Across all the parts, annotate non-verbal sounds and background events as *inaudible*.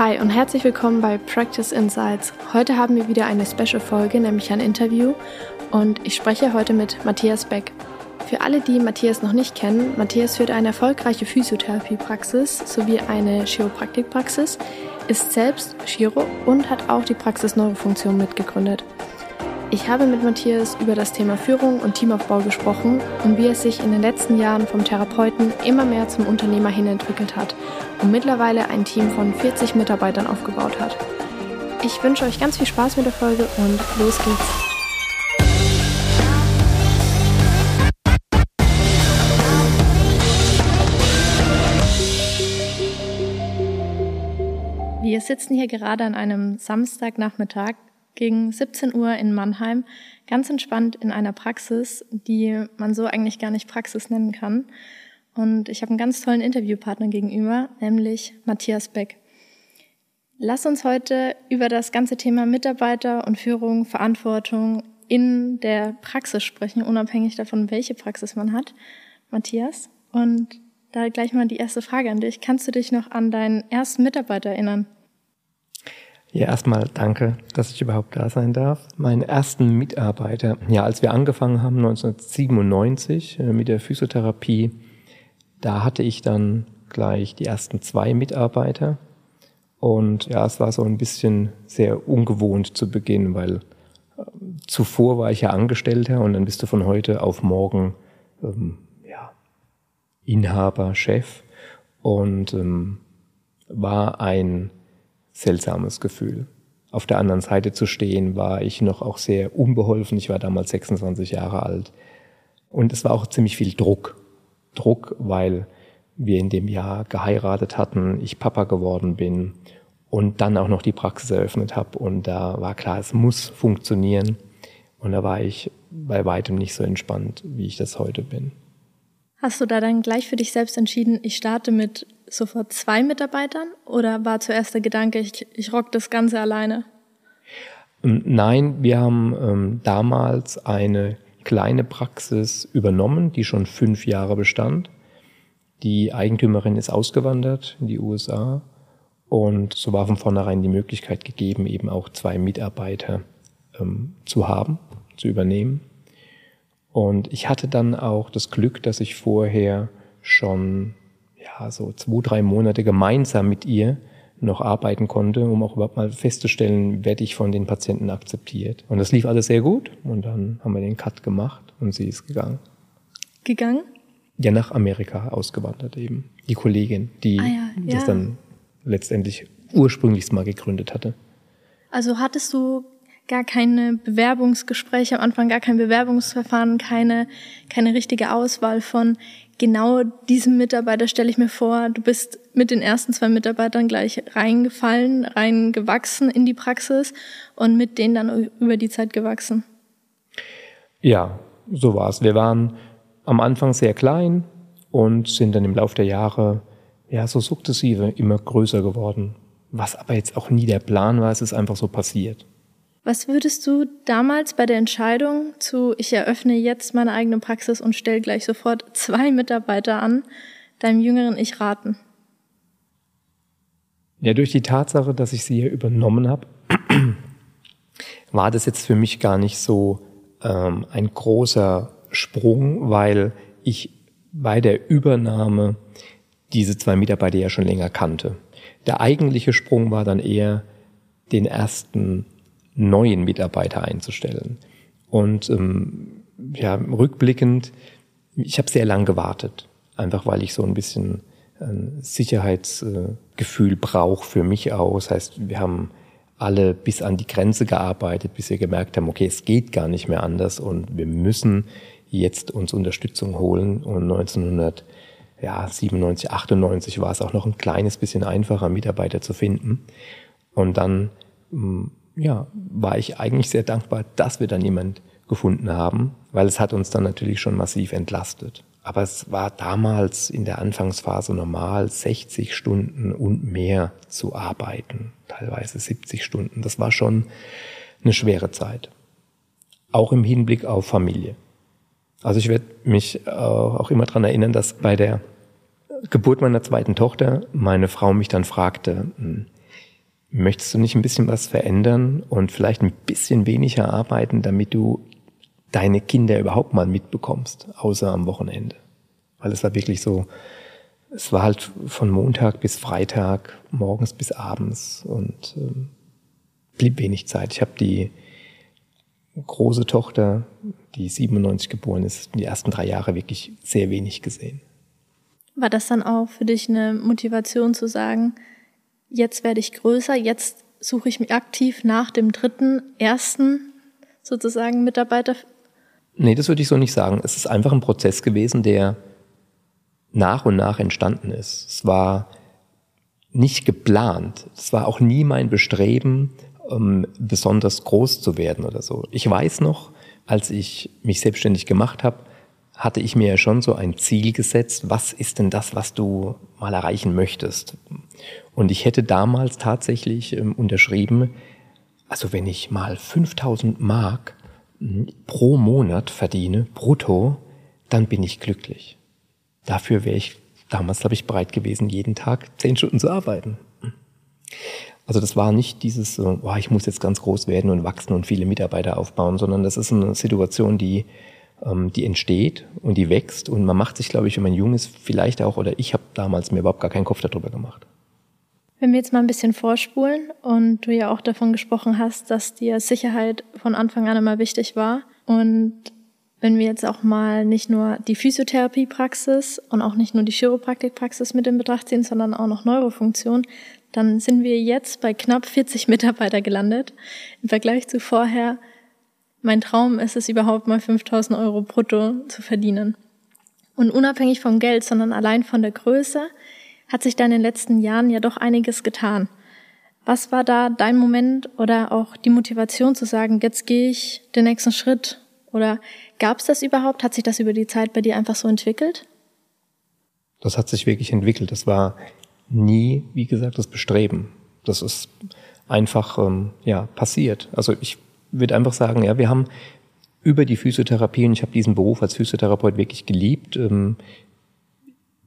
Hi und herzlich willkommen bei Practice Insights. Heute haben wir wieder eine Special-Folge, nämlich ein Interview. Und ich spreche heute mit Matthias Beck. Für alle, die Matthias noch nicht kennen, Matthias führt eine erfolgreiche Physiotherapiepraxis sowie eine Chiropraktikpraxis, ist selbst Chiro und hat auch die Praxis Neurofunktion mitgegründet. Ich habe mit Matthias über das Thema Führung und Teamaufbau gesprochen und wie er sich in den letzten Jahren vom Therapeuten immer mehr zum Unternehmer hin entwickelt hat und mittlerweile ein Team von 40 Mitarbeitern aufgebaut hat. Ich wünsche euch ganz viel Spaß mit der Folge und los geht's. Wir sitzen hier gerade an einem Samstagnachmittag gegen 17 Uhr in Mannheim, ganz entspannt in einer Praxis, die man so eigentlich gar nicht Praxis nennen kann. Und ich habe einen ganz tollen Interviewpartner gegenüber, nämlich Matthias Beck. Lass uns heute über das ganze Thema Mitarbeiter und Führung, Verantwortung in der Praxis sprechen, unabhängig davon, welche Praxis man hat. Matthias, und da gleich mal die erste Frage an dich. Kannst du dich noch an deinen ersten Mitarbeiter erinnern? Ja, erstmal danke, dass ich überhaupt da sein darf. Meinen ersten Mitarbeiter, ja, als wir angefangen haben, 1997 äh, mit der Physiotherapie, da hatte ich dann gleich die ersten zwei Mitarbeiter. Und ja, es war so ein bisschen sehr ungewohnt zu Beginn, weil äh, zuvor war ich ja Angestellter und dann bist du von heute auf morgen ähm, ja, Inhaber, Chef und ähm, war ein seltsames Gefühl. Auf der anderen Seite zu stehen, war ich noch auch sehr unbeholfen. Ich war damals 26 Jahre alt. Und es war auch ziemlich viel Druck. Druck, weil wir in dem Jahr geheiratet hatten, ich Papa geworden bin und dann auch noch die Praxis eröffnet habe. Und da war klar, es muss funktionieren. Und da war ich bei weitem nicht so entspannt, wie ich das heute bin. Hast du da dann gleich für dich selbst entschieden, ich starte mit sofort zwei Mitarbeitern oder war zuerst der Gedanke, ich, ich rock das Ganze alleine? Ähm, nein, wir haben ähm, damals eine kleine Praxis übernommen, die schon fünf Jahre bestand. Die Eigentümerin ist ausgewandert in die USA und so war von vornherein die Möglichkeit gegeben, eben auch zwei Mitarbeiter ähm, zu haben, zu übernehmen. Und ich hatte dann auch das Glück, dass ich vorher schon ja, so zwei, drei Monate gemeinsam mit ihr noch arbeiten konnte, um auch überhaupt mal festzustellen, werde ich von den Patienten akzeptiert. Und das lief alles sehr gut. Und dann haben wir den Cut gemacht und sie ist gegangen. Gegangen? Ja, nach Amerika ausgewandert eben. Die Kollegin, die ah, ja, das ja. dann letztendlich ursprünglichst mal gegründet hatte. Also hattest du gar keine Bewerbungsgespräche am Anfang, gar kein Bewerbungsverfahren, keine, keine richtige Auswahl von genau diesem Mitarbeiter stelle ich mir vor, du bist mit den ersten zwei Mitarbeitern gleich reingefallen, reingewachsen in die Praxis und mit denen dann über die Zeit gewachsen. Ja, so war es. Wir waren am Anfang sehr klein und sind dann im Laufe der Jahre ja so sukzessive immer größer geworden. Was aber jetzt auch nie der Plan war, es ist einfach so passiert. Was würdest du damals bei der Entscheidung zu, ich eröffne jetzt meine eigene Praxis und stelle gleich sofort zwei Mitarbeiter an, deinem jüngeren Ich raten? Ja, durch die Tatsache, dass ich sie hier übernommen habe, *clears throat* war das jetzt für mich gar nicht so ähm, ein großer Sprung, weil ich bei der Übernahme diese zwei Mitarbeiter ja schon länger kannte. Der eigentliche Sprung war dann eher den ersten neuen Mitarbeiter einzustellen. Und ähm, ja, rückblickend, ich habe sehr lang gewartet, einfach weil ich so ein bisschen ein Sicherheitsgefühl brauche für mich aus. Das heißt, wir haben alle bis an die Grenze gearbeitet, bis wir gemerkt haben, okay, es geht gar nicht mehr anders und wir müssen jetzt uns Unterstützung holen. Und 1997, 98 war es auch noch ein kleines bisschen einfacher, Mitarbeiter zu finden. Und dann hm, ja, war ich eigentlich sehr dankbar, dass wir dann jemand gefunden haben, weil es hat uns dann natürlich schon massiv entlastet. Aber es war damals in der Anfangsphase normal, 60 Stunden und mehr zu arbeiten, teilweise 70 Stunden. Das war schon eine schwere Zeit. Auch im Hinblick auf Familie. Also ich werde mich auch immer dran erinnern, dass bei der Geburt meiner zweiten Tochter meine Frau mich dann fragte, hm, möchtest du nicht ein bisschen was verändern und vielleicht ein bisschen weniger arbeiten, damit du deine Kinder überhaupt mal mitbekommst, außer am Wochenende? Weil es war wirklich so, es war halt von Montag bis Freitag, morgens bis abends und ähm, blieb wenig Zeit. Ich habe die große Tochter, die 97 geboren ist, die ersten drei Jahre wirklich sehr wenig gesehen. War das dann auch für dich eine Motivation zu sagen, jetzt werde ich größer, jetzt suche ich mich aktiv nach dem dritten, ersten sozusagen Mitarbeiter? Nee, das würde ich so nicht sagen. Es ist einfach ein Prozess gewesen, der nach und nach entstanden ist. Es war nicht geplant. Es war auch nie mein Bestreben, um besonders groß zu werden oder so. Ich weiß noch, als ich mich selbstständig gemacht habe, hatte ich mir ja schon so ein Ziel gesetzt, was ist denn das, was du mal erreichen möchtest? Und ich hätte damals tatsächlich ähm, unterschrieben, also wenn ich mal 5000 Mark hm, pro Monat verdiene, brutto, dann bin ich glücklich. Dafür wäre ich damals, glaube ich, bereit gewesen, jeden Tag zehn Stunden zu arbeiten. Also das war nicht dieses, oh, ich muss jetzt ganz groß werden und wachsen und viele Mitarbeiter aufbauen, sondern das ist eine Situation, die ähm, die entsteht und die wächst und man macht sich, glaube ich, wenn man jung ist, vielleicht auch, oder ich habe damals mir überhaupt gar keinen Kopf darüber gemacht. Wenn wir jetzt mal ein bisschen vorspulen und du ja auch davon gesprochen hast, dass dir Sicherheit von Anfang an immer wichtig war und wenn wir jetzt auch mal nicht nur die Physiotherapiepraxis und auch nicht nur die Chiropraktikpraxis mit in Betracht ziehen, sondern auch noch Neurofunktion, dann sind wir jetzt bei knapp 40 Mitarbeiter gelandet. Im Vergleich zu vorher mein Traum ist es überhaupt mal 5000 Euro brutto zu verdienen. Und unabhängig vom Geld, sondern allein von der Größe, hat sich da in den letzten Jahren ja doch einiges getan. Was war da dein Moment oder auch die Motivation zu sagen, jetzt gehe ich den nächsten Schritt? Oder gab es das überhaupt? Hat sich das über die Zeit bei dir einfach so entwickelt? Das hat sich wirklich entwickelt. Das war nie, wie gesagt, das Bestreben. Das ist einfach ähm, ja passiert. Also ich würde einfach sagen, ja, wir haben über die Physiotherapie, und ich habe diesen Beruf als Physiotherapeut wirklich geliebt, ähm,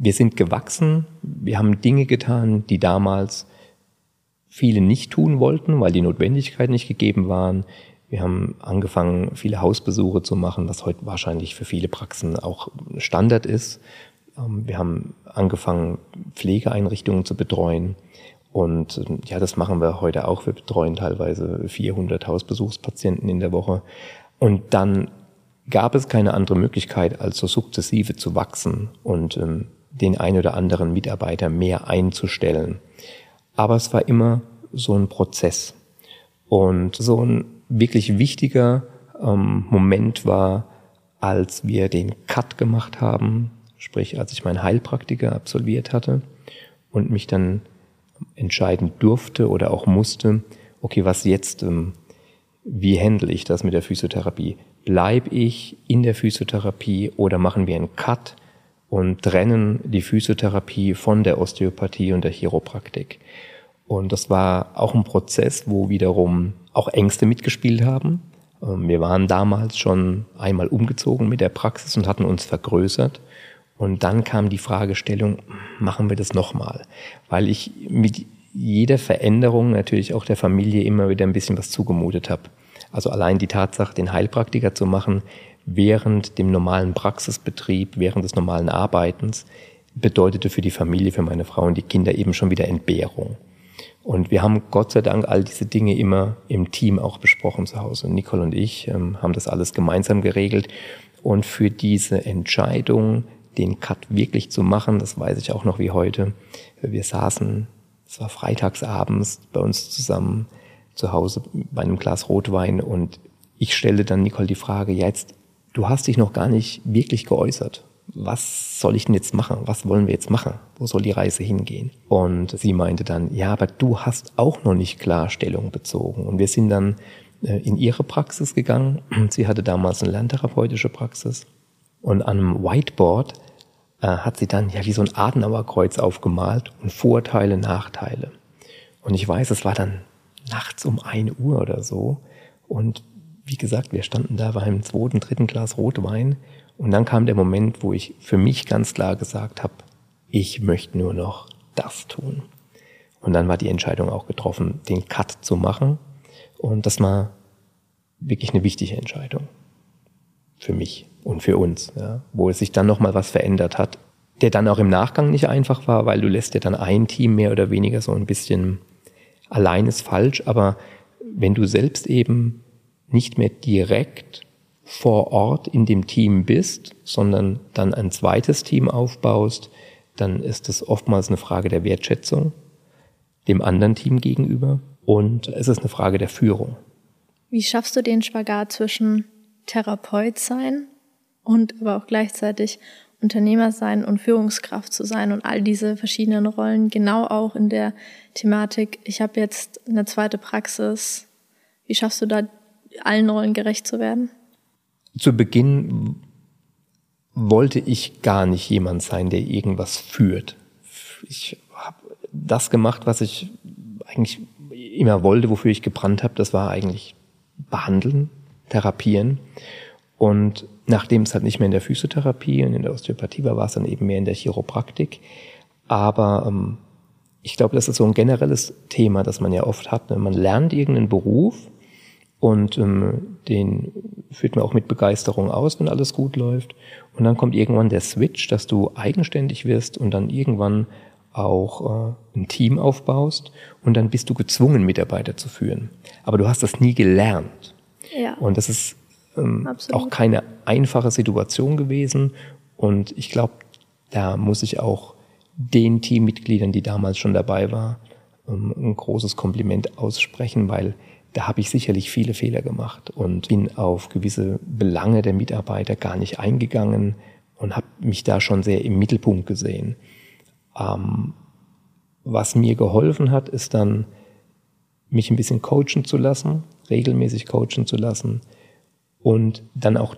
wir sind gewachsen, wir haben Dinge getan, die damals viele nicht tun wollten, weil die Notwendigkeit nicht gegeben waren. Wir haben angefangen, viele Hausbesuche zu machen, was heute wahrscheinlich für viele Praxen auch Standard ist. Ähm, wir haben angefangen, Pflegeeinrichtungen zu betreuen. Und ähm, ja, das machen wir heute auch. Wir betreuen teilweise 400 Hausbesuchspatienten in der Woche. Und dann gab es keine andere Möglichkeit, als so sukzessive zu wachsen und ähm, den ein oder anderen Mitarbeiter mehr einzustellen. Aber es war immer so ein Prozess. Und so ein wirklich wichtiger ähm, Moment war, als wir den Cut gemacht haben, sprich als ich meinen Heilpraktiker absolviert hatte und mich dann entscheiden durfte oder auch musste, okay, was jetzt, ähm, wie handle ich das mit der Physiotherapie? Bleib ich in der Physiotherapie oder machen wir einen Cut und trennen die Physiotherapie von der Osteopathie und der Chiropraktik? Und das war auch ein Prozess, wo wiederum auch Ängste mitgespielt haben. Ähm, wir waren damals schon einmal umgezogen mit der Praxis und hatten uns vergrößert. Und dann kam die Fragestellung, machen wir das nochmal? Weil ich mit jeder Veränderung natürlich auch der Familie immer wieder ein bisschen was zugemutet habe. Also allein die Tatsache, den Heilpraktiker zu machen, während dem normalen Praxisbetrieb, während des normalen Arbeitens, bedeutete für die Familie, für meine Frau und die Kinder eben schon wieder Entbehrung. Und wir haben Gott sei Dank all diese Dinge immer im Team auch besprochen zu Hause. Nicole und ich ähm, haben das alles gemeinsam geregelt. Und für diese Entscheidung, den Cut wirklich zu machen, das weiß ich auch noch wie heute. Wir saßen, es war freitagsabends bei uns zusammen zu Hause bei einem Glas Rotwein und ich stelle dann Nicole die Frage, ja jetzt, du hast dich noch gar nicht wirklich geäußert. Was soll ich denn jetzt machen? Was wollen wir jetzt machen? Wo soll die Reise hingehen? Und sie meinte dann, ja, aber du hast auch noch nicht klar Stellung bezogen. Und wir sind dann äh, in ihre Praxis gegangen. *clears throat* Sie hatte damals eine lerntherapeutische Praxis. Und an einem Whiteboard äh, hat sie dann ja wie so ein Adenauerkreuz aufgemalt und Vorteile, Nachteile. Und ich weiß, es war dann nachts um ein Uhr oder so. Und wie gesagt, wir standen da beim zweiten, dritten Glas Rotwein. Und dann kam der Moment, wo ich für mich ganz klar gesagt habe, ich möchte nur noch das tun. Und dann war die Entscheidung auch getroffen, den Cut zu machen. Und das war wirklich eine wichtige Entscheidung für mich und für uns, ja, wo es sich dann nochmal was verändert hat, der dann auch im Nachgang nicht einfach war, weil du lässt ja dann ein Team mehr oder weniger so ein bisschen allein ist falsch, aber wenn du selbst eben nicht mehr direkt vor Ort in dem Team bist, sondern dann ein zweites Team aufbaust, dann ist es oftmals eine Frage der Wertschätzung dem anderen Team gegenüber und es ist eine Frage der Führung. Wie schaffst du den Spagat zwischen Therapeut sein und aber auch gleichzeitig Unternehmer sein und Führungskraft zu sein und all diese verschiedenen Rollen, genau auch in der Thematik, ich habe jetzt eine zweite Praxis. Wie schaffst du da allen Rollen gerecht zu werden? Zu Beginn wollte ich gar nicht jemand sein, der irgendwas führt. Ich habe das gemacht, was ich eigentlich immer wollte, wofür ich gebrannt habe. Das war eigentlich behandeln, therapieren. Und nachdem es halt nicht mehr in der Physiotherapie und in der Osteopathie war, war es dann eben mehr in der Chiropraktik. Aber ähm, ich glaube, das ist so ein generelles Thema, das man ja oft hat. Ne? Man lernt irgendeinen Beruf und ähm, den führt man auch mit Begeisterung aus, wenn alles gut läuft. Und dann kommt irgendwann der Switch, dass du eigenständig wirst und dann irgendwann auch äh, ein Team aufbaust und dann bist du gezwungen, Mitarbeiter zu führen. Aber du hast das nie gelernt. Ja. Und das ist ähm, auch keine einfache Situation gewesen. Und ich glaube, da muss ich auch den Teammitgliedern, die damals schon dabei waren, ähm, ein großes Kompliment aussprechen, weil da habe ich sicherlich viele Fehler gemacht und bin auf gewisse Belange der Mitarbeiter gar nicht eingegangen und habe mich da schon sehr im Mittelpunkt gesehen. Ähm, was mir geholfen hat, ist dann, mich ein bisschen coachen zu lassen, regelmäßig coachen zu lassen, und dann auch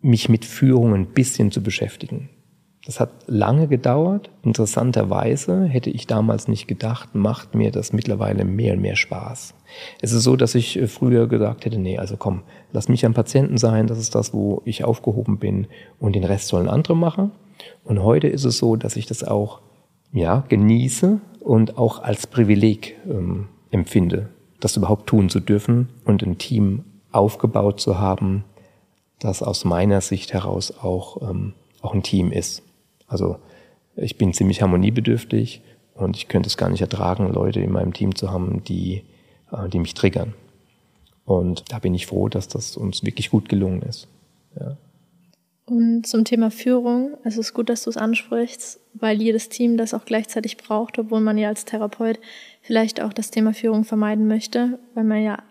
mich mit Führung ein bisschen zu beschäftigen. Das hat lange gedauert. Interessanterweise hätte ich damals nicht gedacht, macht mir das mittlerweile mehr und mehr Spaß. Es ist so, dass ich äh, früher gesagt hätte, nee, also komm, lass mich am Patienten sein, das ist das, wo ich aufgehoben bin und den Rest sollen andere machen. Und heute ist es so, dass ich das auch ja, genieße und auch als Privileg ähm, empfinde, das überhaupt tun zu dürfen und ein Team aufgebaut zu haben, das aus meiner Sicht heraus auch, ähm, auch ein Team ist. Also ich bin ziemlich harmoniebedürftig und ich könnte es gar nicht ertragen, Leute in meinem Team zu haben, die, äh, die mich triggern. Und da bin ich froh, dass das uns wirklich gut gelungen ist. Ja. Und zum Thema Führung, es ist gut, dass du es ansprichst, weil jedes Team das auch gleichzeitig braucht, obwohl man ja als Therapeut vielleicht auch das Thema Führung vermeiden möchte, weil man ja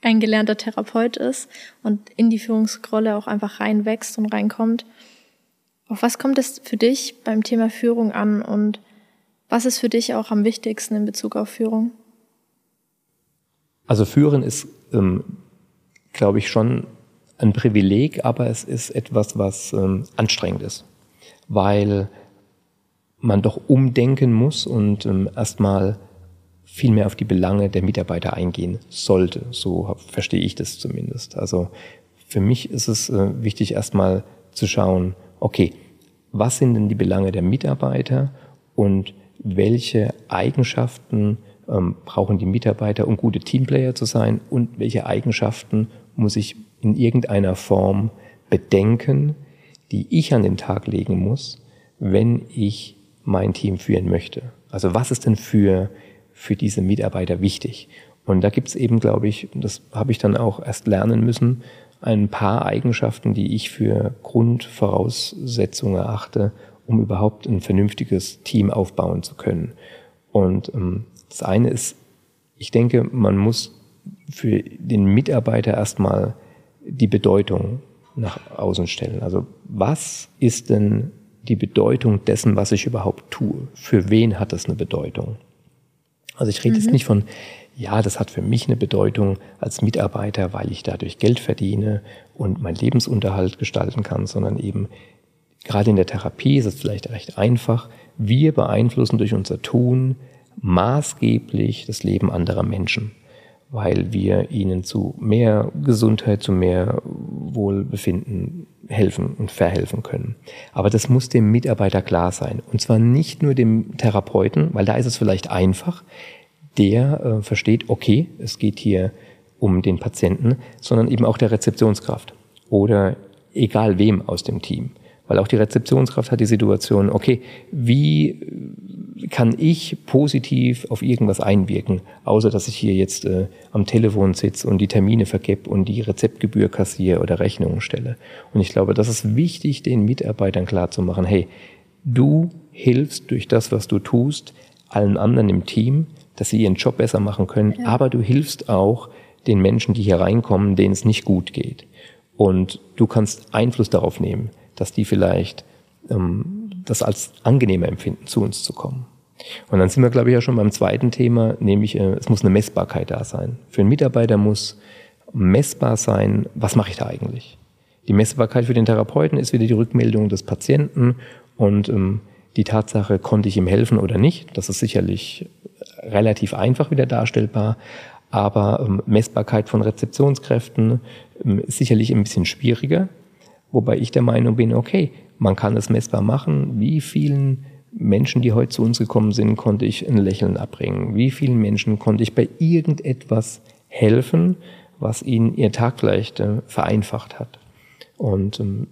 ein gelernter Therapeut ist und in die Führungsrolle auch einfach reinwächst und reinkommt. Auf was kommt es für dich beim Thema Führung an und was ist für dich auch am wichtigsten in Bezug auf Führung? Also Führen ist, ähm, glaube ich, schon ein Privileg, aber es ist etwas, was ähm, anstrengend ist, weil man doch umdenken muss und ähm, erstmal viel mehr auf die Belange der Mitarbeiter eingehen sollte. So verstehe ich das zumindest. Also für mich ist es äh, wichtig, erstmal zu schauen, okay, was sind denn die Belange der Mitarbeiter und welche Eigenschaften ähm, brauchen die Mitarbeiter, um gute Teamplayer zu sein und welche Eigenschaften muss ich in irgendeiner Form bedenken, die ich an den Tag legen muss, wenn ich mein Team führen möchte. Also was ist denn für für diese Mitarbeiter wichtig. Und da gibt es eben, glaube ich, das habe ich dann auch erst lernen müssen, ein paar Eigenschaften, die ich für Grundvoraussetzungen erachte, um überhaupt ein vernünftiges Team aufbauen zu können. Und ähm, das eine ist, ich denke, man muss für den Mitarbeiter erstmal die Bedeutung nach außen stellen. Also was ist denn die Bedeutung dessen, was ich überhaupt tue? Für wen hat das eine Bedeutung? Also ich rede mhm. jetzt nicht von, ja, das hat für mich eine Bedeutung als Mitarbeiter, weil ich dadurch Geld verdiene und meinen Lebensunterhalt gestalten kann, sondern eben gerade in der Therapie ist es vielleicht recht einfach. Wir beeinflussen durch unser Tun maßgeblich das Leben anderer Menschen. weil wir ihnen zu mehr Gesundheit, zu mehr Wohlbefinden helfen und verhelfen können. Aber das muss dem Mitarbeiter klar sein. Und zwar nicht nur dem Therapeuten, weil da ist es vielleicht einfach, der äh, versteht, okay, es geht hier um den Patienten, sondern eben auch der Rezeptionskraft oder egal wem aus dem Team. Weil auch die Rezeptionskraft hat die Situation, okay, wie kann ich positiv auf irgendwas einwirken, außer dass ich hier jetzt äh, am Telefon sitze und die Termine vergebe und die Rezeptgebühr kassiere oder Rechnungen stelle. Und ich glaube, das ist wichtig, den Mitarbeitern klarzumachen, hey, du hilfst durch das, was du tust, allen anderen im Team, dass sie ihren Job besser machen können, ja. aber du hilfst auch den Menschen, die hier reinkommen, denen es nicht gut geht. Und du kannst Einfluss darauf nehmen, dass die vielleicht ähm, das als angenehmer empfinden, zu uns zu kommen. Und dann sind wir, glaube ich, ja schon beim zweiten Thema, nämlich äh, es muss eine Messbarkeit da sein. Für einen Mitarbeiter muss messbar sein, was mache ich da eigentlich? Die Messbarkeit für den Therapeuten ist wieder die Rückmeldung des Patienten und ähm, die Tatsache, konnte ich ihm helfen oder nicht. Das ist sicherlich relativ einfach wieder darstellbar, aber ähm, Messbarkeit von Rezeptionskräften ähm, ist sicherlich ein bisschen schwieriger, wobei ich der Meinung bin, okay, man kann es messbar machen. Wie vielen Menschen, die heute zu uns gekommen sind, konnte ich ein Lächeln abbringen? Wie vielen Menschen konnte ich bei irgendetwas helfen, was ihnen ihr Tag vielleicht äh, vereinfacht hat? Und ähm,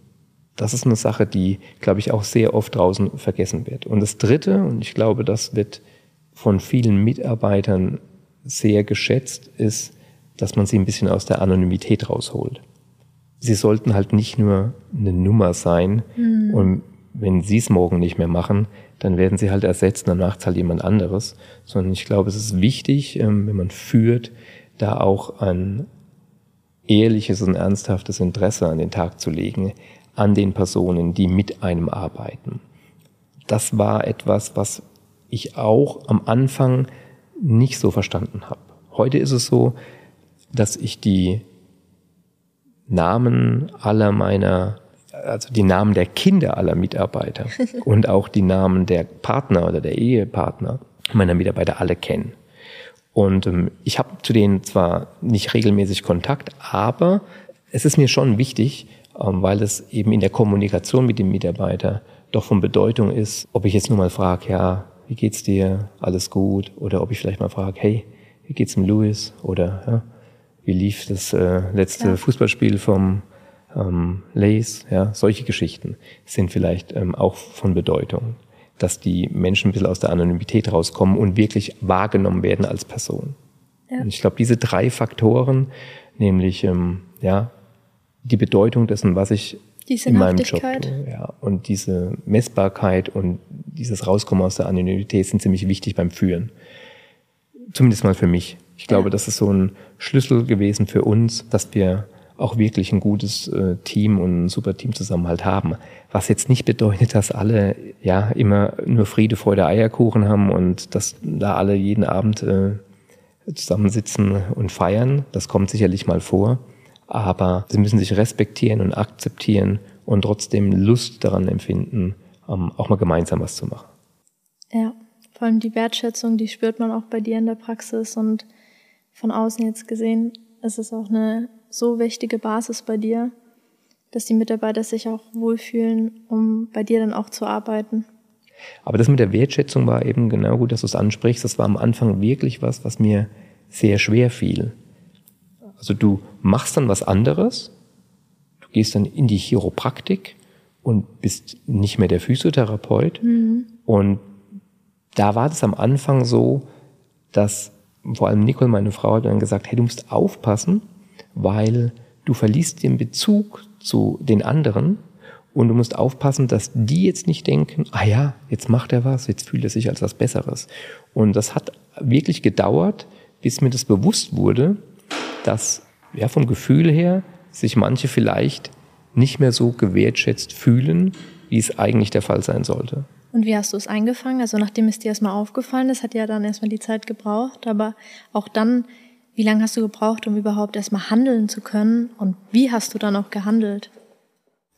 das ist eine Sache, die, glaube ich, auch sehr oft draußen vergessen wird. Und das Dritte, und ich glaube, das wird von vielen Mitarbeitern sehr geschätzt, ist, dass man sie ein bisschen aus der Anonymität rausholt sie sollten halt nicht nur eine Nummer sein mhm. und wenn sie es morgen nicht mehr machen, dann werden sie halt ersetzt, dann macht halt jemand anderes. Sondern ich glaube, es ist wichtig, ähm, wenn man führt, da auch ein ehrliches und ernsthaftes Interesse an den Tag zu legen, an den Personen, die mit einem arbeiten. Das war etwas, was ich auch am Anfang nicht so verstanden habe. Heute ist es so, dass ich die Namen aller meiner, also die Namen der Kinder aller Mitarbeiter *laughs* und auch die Namen der Partner oder der Ehepartner meiner Mitarbeiter alle kennen. Und ähm, ich habe zu denen zwar nicht regelmäßig Kontakt, aber es ist mir schon wichtig, ähm, weil es eben in der Kommunikation mit dem Mitarbeiter doch von Bedeutung ist, ob ich jetzt nur mal frage, ja, wie geht's dir? Alles gut? Oder ob ich vielleicht mal frage, hey, wie geht's dem Louis? Oder ja, wie lief das äh, letzte ja. Fußballspiel vom ähm, Lace, ja, solche Geschichten sind vielleicht ähm, auch von Bedeutung, dass die Menschen ein bisschen aus der Anonymität rauskommen und wirklich wahrgenommen werden als Person. Ja. Und ich glaube, diese drei Faktoren, nämlich ähm, ja, die Bedeutung dessen, was ich in meinem Job tue, ja, und diese Messbarkeit und dieses Rauskommen aus der Anonymität sind ziemlich wichtig beim Führen. Zumindest mal für mich. Ich glaube, ja. das ist so ein Schlüssel gewesen für uns, dass wir auch wirklich ein gutes äh, Team und ein super Teamzusammenhalt haben. Was jetzt nicht bedeutet, dass alle ja immer nur Friede, Freude, Eierkuchen haben und dass da alle jeden Abend äh, zusammensitzen und feiern. Das kommt sicherlich mal vor. Aber sie müssen sich respektieren und akzeptieren und trotzdem Lust daran empfinden, ähm, auch mal gemeinsam was zu machen. Ja, vor allem die Wertschätzung, die spürt man auch bei dir in der Praxis und von außen jetzt gesehen ist es auch eine so wichtige Basis bei dir, dass die Mitarbeiter sich auch wohlfühlen, um bei dir dann auch zu arbeiten. Aber das mit der Wertschätzung war eben genau gut, dass du es ansprichst. Das war am Anfang wirklich was, was mir sehr schwer fiel. Also du machst dann was anderes, du gehst dann in die Chiropraktik und bist nicht mehr der Physiotherapeut. Mhm. Und da war das am Anfang so, dass vor allem Nicole, meine Frau, hat dann gesagt, hey, du musst aufpassen, weil du verliest den Bezug zu den anderen und du musst aufpassen, dass die jetzt nicht denken, ah ja, jetzt macht er was, jetzt fühlt er sich als was Besseres. Und das hat wirklich gedauert, bis mir das bewusst wurde, dass ja vom Gefühl her sich manche vielleicht nicht mehr so gewertschätzt fühlen, wie es eigentlich der Fall sein sollte. Und wie hast du es eingefangen? Also nachdem es dir erstmal aufgefallen ist, hat ja dann erstmal die Zeit gebraucht, aber auch dann, wie lange hast du gebraucht, um überhaupt erstmal handeln zu können? Und wie hast du dann auch gehandelt?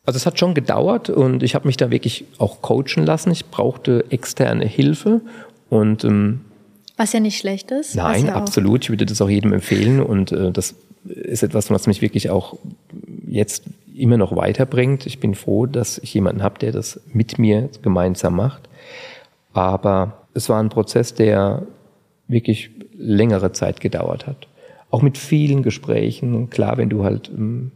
Also es hat schon gedauert und ich habe mich da wirklich auch coachen lassen. Ich brauchte externe Hilfe und ähm, Was ja nicht schlecht ist. Nein, ja absolut. Ich würde das auch jedem empfehlen und äh, das ist etwas, was mich wirklich auch jetzt immer noch weiterbringt. Ich bin froh, dass ich jemanden habe, der das mit mir gemeinsam macht. Aber es war ein Prozess, der wirklich längere Zeit gedauert hat. Auch mit vielen Gesprächen. Klar, wenn du halt ähm,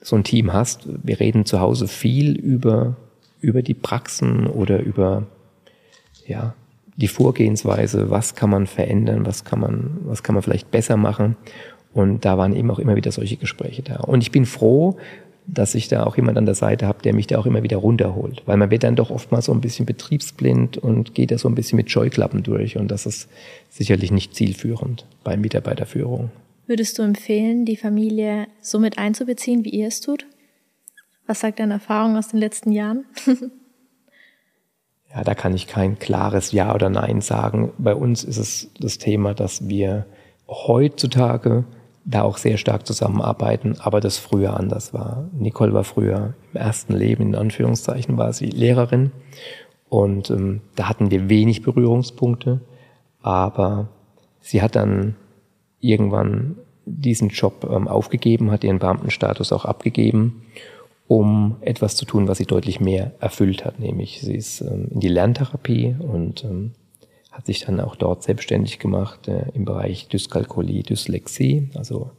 so ein Team hast, wir reden zu Hause viel über, über die Praxen oder über, ja, die Vorgehensweise, was kann man verändern, was kann man, was kann man vielleicht besser machen. Und da waren eben auch immer wieder solche Gespräche da. Und ich bin froh, dass ich da auch jemand an der Seite habe, der mich da auch immer wieder runterholt. Weil man wird dann doch oftmals so ein bisschen betriebsblind und geht da so ein bisschen mit Scheuklappen durch. Und das ist sicherlich nicht zielführend bei Mitarbeiterführung. Würdest du empfehlen, die Familie so mit einzubeziehen, wie ihr es tut? Was sagt deine Erfahrung aus den letzten Jahren? *laughs* ja, da kann ich kein klares Ja oder Nein sagen. Bei uns ist es das Thema, dass wir heutzutage da auch sehr stark zusammenarbeiten, aber das früher anders war. Nicole war früher im ersten Leben, in Anführungszeichen, war sie Lehrerin und ähm, da hatten wir wenig Berührungspunkte, aber sie hat dann irgendwann diesen Job ähm, aufgegeben, hat ihren Beamtenstatus auch abgegeben, um etwas zu tun, was sie deutlich mehr erfüllt hat, nämlich sie ist ähm, in die Lerntherapie und ähm, hat sich dann auch dort selbstständig gemacht äh, im Bereich Dyskalkulie, Dyslexie, also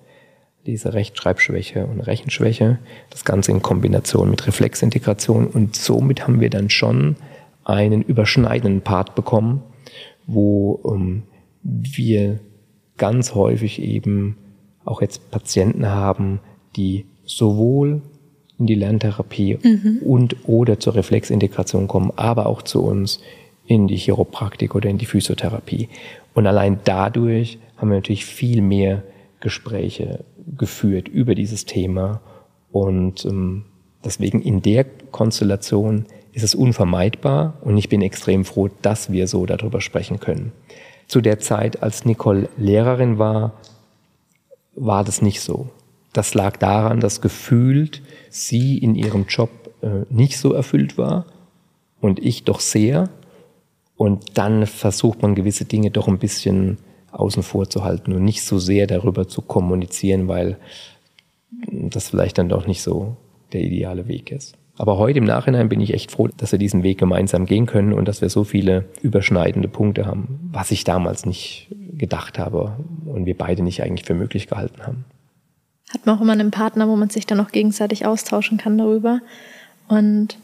diese Rechtschreibschwäche und Rechenschwäche. Das Ganze in Kombination mit Reflexintegration. Und somit haben wir dann schon einen überschneidenden Part bekommen, wo ähm, wir ganz häufig eben auch jetzt Patienten haben, die sowohl in die Lerntherapie mhm. und oder zur Reflexintegration kommen, aber auch zu uns in die Chiropraktik oder in die Physiotherapie. Und allein dadurch haben wir natürlich viel mehr Gespräche geführt über dieses Thema. Und ähm, deswegen in der Konstellation ist es unvermeidbar und ich bin extrem froh, dass wir so darüber sprechen können. Zu der Zeit, als Nicole Lehrerin war, war das nicht so. Das lag daran, dass gefühlt sie in ihrem Job äh, nicht so erfüllt war und ich doch sehr. Und dann versucht man gewisse Dinge doch ein bisschen außen vor zu halten und nicht so sehr darüber zu kommunizieren, weil das vielleicht dann doch nicht so der ideale Weg ist. Aber heute im Nachhinein bin ich echt froh, dass wir diesen Weg gemeinsam gehen können und dass wir so viele überschneidende Punkte haben, was ich damals nicht gedacht habe und wir beide nicht eigentlich für möglich gehalten haben. Hat man auch immer einen Partner, wo man sich dann auch gegenseitig austauschen kann darüber und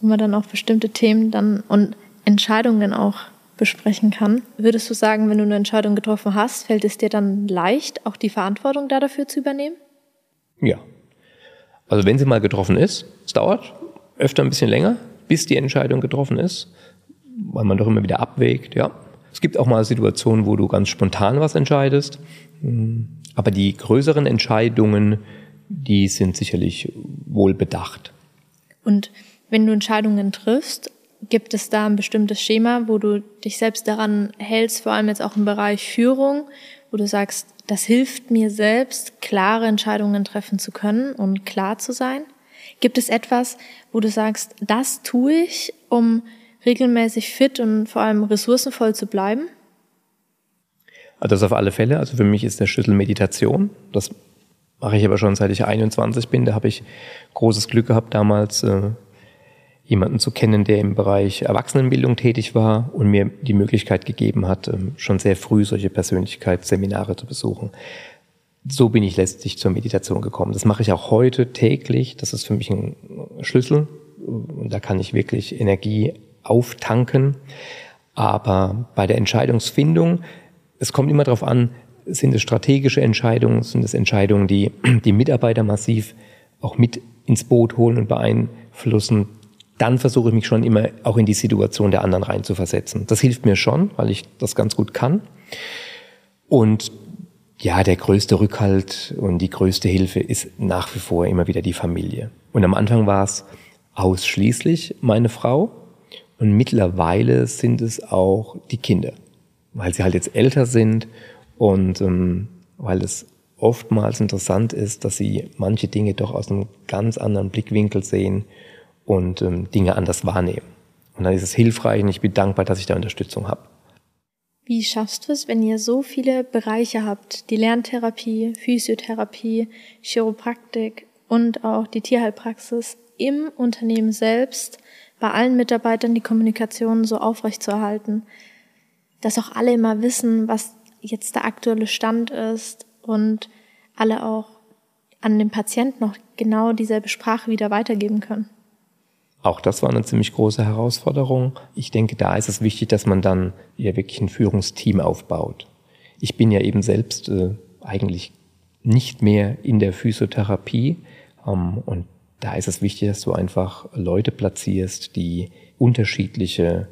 wo man dann auch bestimmte Themen dann und Entscheidungen auch besprechen kann. Würdest du sagen, wenn du eine Entscheidung getroffen hast, fällt es dir dann leicht, auch die Verantwortung da dafür zu übernehmen? Ja. Also wenn sie mal getroffen ist, es dauert öfter ein bisschen länger, bis die Entscheidung getroffen ist, weil man doch immer wieder abwägt, ja. Es gibt auch mal Situationen, wo du ganz spontan was entscheidest, aber die größeren Entscheidungen, die sind sicherlich wohl bedacht. Und wenn du Entscheidungen triffst, Gibt es da ein bestimmtes Schema, wo du dich selbst daran hältst, vor allem jetzt auch im Bereich Führung, wo du sagst, das hilft mir selbst, klare Entscheidungen treffen zu können und klar zu sein? Gibt es etwas, wo du sagst, das tue ich, um regelmäßig fit und vor allem ressourcenvoll zu bleiben? Also das auf alle Fälle. Also für mich ist der Schlüssel Meditation. Das mache ich aber schon seit ich 21 bin. Da habe ich großes Glück gehabt, damals äh, jemanden zu kennen, der im Bereich Erwachsenenbildung tätig war und mir die Möglichkeit gegeben hat, ähm, schon sehr früh solche Persönlichkeitsseminare zu besuchen. So bin ich letztlich zur Meditation gekommen. Das mache ich auch heute täglich. Das ist für mich ein Schlüssel. Und da kann ich wirklich Energie auftanken. Aber bei der Entscheidungsfindung, es kommt immer darauf an, sind es strategische Entscheidungen, sind es Entscheidungen, die *clears throat* die Mitarbeiter massiv auch mit ins Boot holen und beeinflussen, dann versuche ich mich schon immer auch in die Situation der anderen reinzuversetzen. Das hilft mir schon, weil ich das ganz gut kann. Und ja, der größte Rückhalt und die größte Hilfe ist nach wie vor immer wieder die Familie. Und am Anfang war es ausschließlich meine Frau und mittlerweile sind es auch die Kinder, weil sie halt jetzt älter sind und ähm, weil es oftmals interessant ist, dass sie manche Dinge doch aus einem ganz anderen Blickwinkel sehen und ähm, Dinge anders wahrnehmen. Und dann ist es hilfreich und ich bin dankbar, dass ich da Unterstützung habe. Wie schaffst du es, wenn ihr so viele Bereiche habt, die Lerntherapie, Physiotherapie, Chiropraktik und auch die Tierheilpraxis im Unternehmen selbst, bei allen Mitarbeitern die Kommunikation so aufrechtzuerhalten, dass auch alle immer wissen, was jetzt der aktuelle Stand ist und alle auch an den Patienten noch genau dieselbe Sprache wieder weitergeben können. Auch das war eine ziemlich große Herausforderung. Ich denke, da ist es wichtig, dass man dann ja wirklich ein Führungsteam aufbaut. Ich bin ja eben selbst äh, eigentlich nicht mehr in der Physiotherapie ähm, und da ist es wichtig, dass du einfach Leute platzierst, die unterschiedliche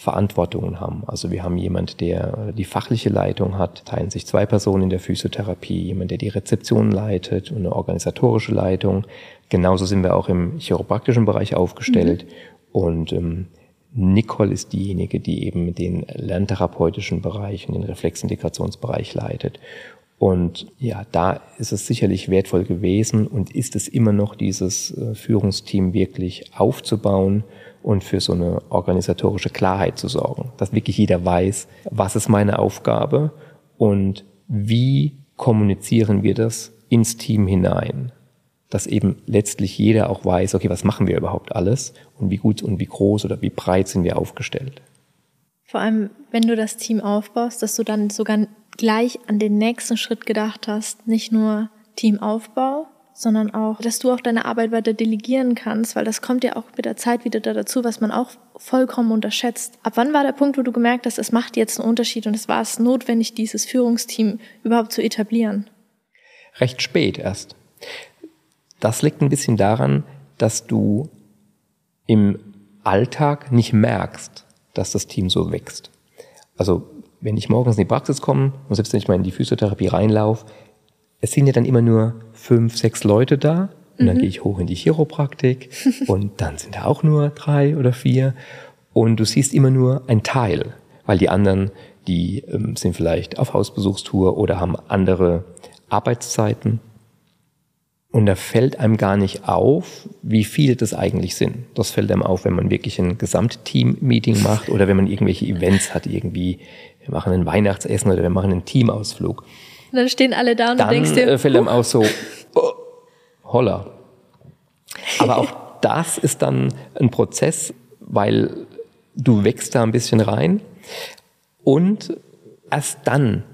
Verantwortungen haben. Also wir haben jemand, der die fachliche Leitung hat, teilen sich zwei Personen in der Physiotherapie, jemand, der die Rezeption leitet und eine organisatorische Leitung. Genauso sind wir auch im chiropraktischen Bereich aufgestellt. Mhm. Und ähm, Nicole ist diejenige, die eben den lerntherapeutischen Bereich und den Reflexintegrationsbereich leitet. Und ja, da ist es sicherlich wertvoll gewesen und ist es immer noch, dieses äh, Führungsteam wirklich aufzubauen und für so eine organisatorische Klarheit zu sorgen, dass wirklich jeder weiß, was ist meine Aufgabe und wie kommunizieren wir das ins Team hinein dass eben letztlich jeder auch weiß, okay, was machen wir überhaupt alles und wie gut und wie groß oder wie breit sind wir aufgestellt. Vor allem, wenn du das Team aufbaust, dass du dann sogar gleich an den nächsten Schritt gedacht hast, nicht nur Teamaufbau, sondern auch, dass du auch deine Arbeit weiter delegieren kannst, weil das kommt ja auch mit der Zeit wieder da dazu, was man auch vollkommen unterschätzt. Ab wann war der Punkt, wo du gemerkt hast, es macht jetzt einen Unterschied und es war es notwendig, dieses Führungsteam überhaupt zu etablieren? Recht spät erst. Das liegt ein bisschen daran, dass du im Alltag nicht merkst, dass das Team so wächst. Also wenn ich morgens in die Praxis komme und selbst wenn ich mal in die Physiotherapie reinlaufe, es sind ja dann immer nur fünf, sechs Leute da und dann mhm. gehe ich hoch in die Chiropraktik *laughs* und dann sind da auch nur drei oder vier und du siehst immer nur ein Teil, weil die anderen, die ähm, sind vielleicht auf Hausbesuchstour oder haben andere Arbeitszeiten und da fällt einem gar nicht auf, wie viele das eigentlich sind. Das fällt einem auf, wenn man wirklich ein Gesamtteam-Meeting macht oder wenn man irgendwelche Events hat, irgendwie, wir machen ein Weihnachtsessen oder wir machen einen Teamausflug. Und dann stehen alle da und dann du denkst dir, äh, fällt einem auch so, oh, holla. Aber auch das ist dann ein Prozess, weil du wächst da ein bisschen rein und erst dann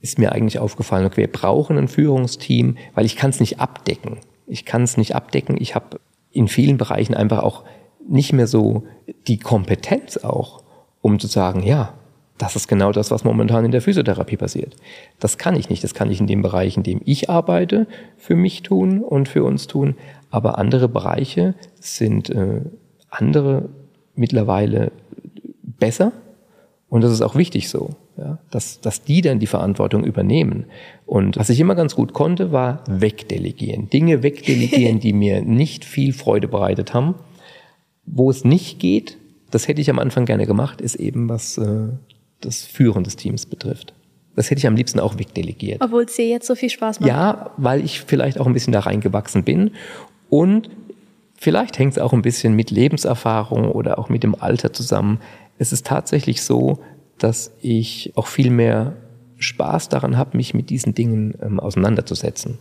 ist mir eigentlich aufgefallen, okay, wir brauchen ein Führungsteam, weil ich kann es nicht abdecken. Ich kann es nicht abdecken. Ich habe in vielen Bereichen einfach auch nicht mehr so die Kompetenz auch, um zu sagen, ja, das ist genau das, was momentan in der Physiotherapie passiert. Das kann ich nicht. Das kann ich in dem Bereich, in dem ich arbeite, für mich tun und für uns tun. Aber andere Bereiche sind äh, andere mittlerweile besser. Und das ist auch wichtig so ja, dass, dass die dann die Verantwortung übernehmen. Und was ich immer ganz gut konnte, war wegdelegieren. Dinge wegdelegieren, *laughs* die mir nicht viel Freude bereitet haben. Wo es nicht geht, das hätte ich am Anfang gerne gemacht, ist eben was äh, das Führen des Teams betrifft. Das hätte ich am liebsten auch wegdelegiert. Obwohl es dir jetzt so viel Spaß macht. Ja, weil ich vielleicht auch ein bisschen da reingewachsen bin. Und vielleicht hängt es auch ein bisschen mit Lebenserfahrung oder auch mit dem Alter zusammen. Es ist tatsächlich so, dass ich auch viel mehr Spaß daran habe, mich mit diesen Dingen ähm, auseinanderzusetzen.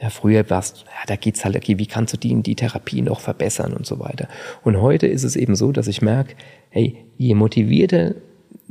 Ja, früher war es, ja, da geht's halt, okay, wie kannst du die, die Therapie noch verbessern und so weiter. Und heute ist es eben so, dass ich merke, hey, je motivierter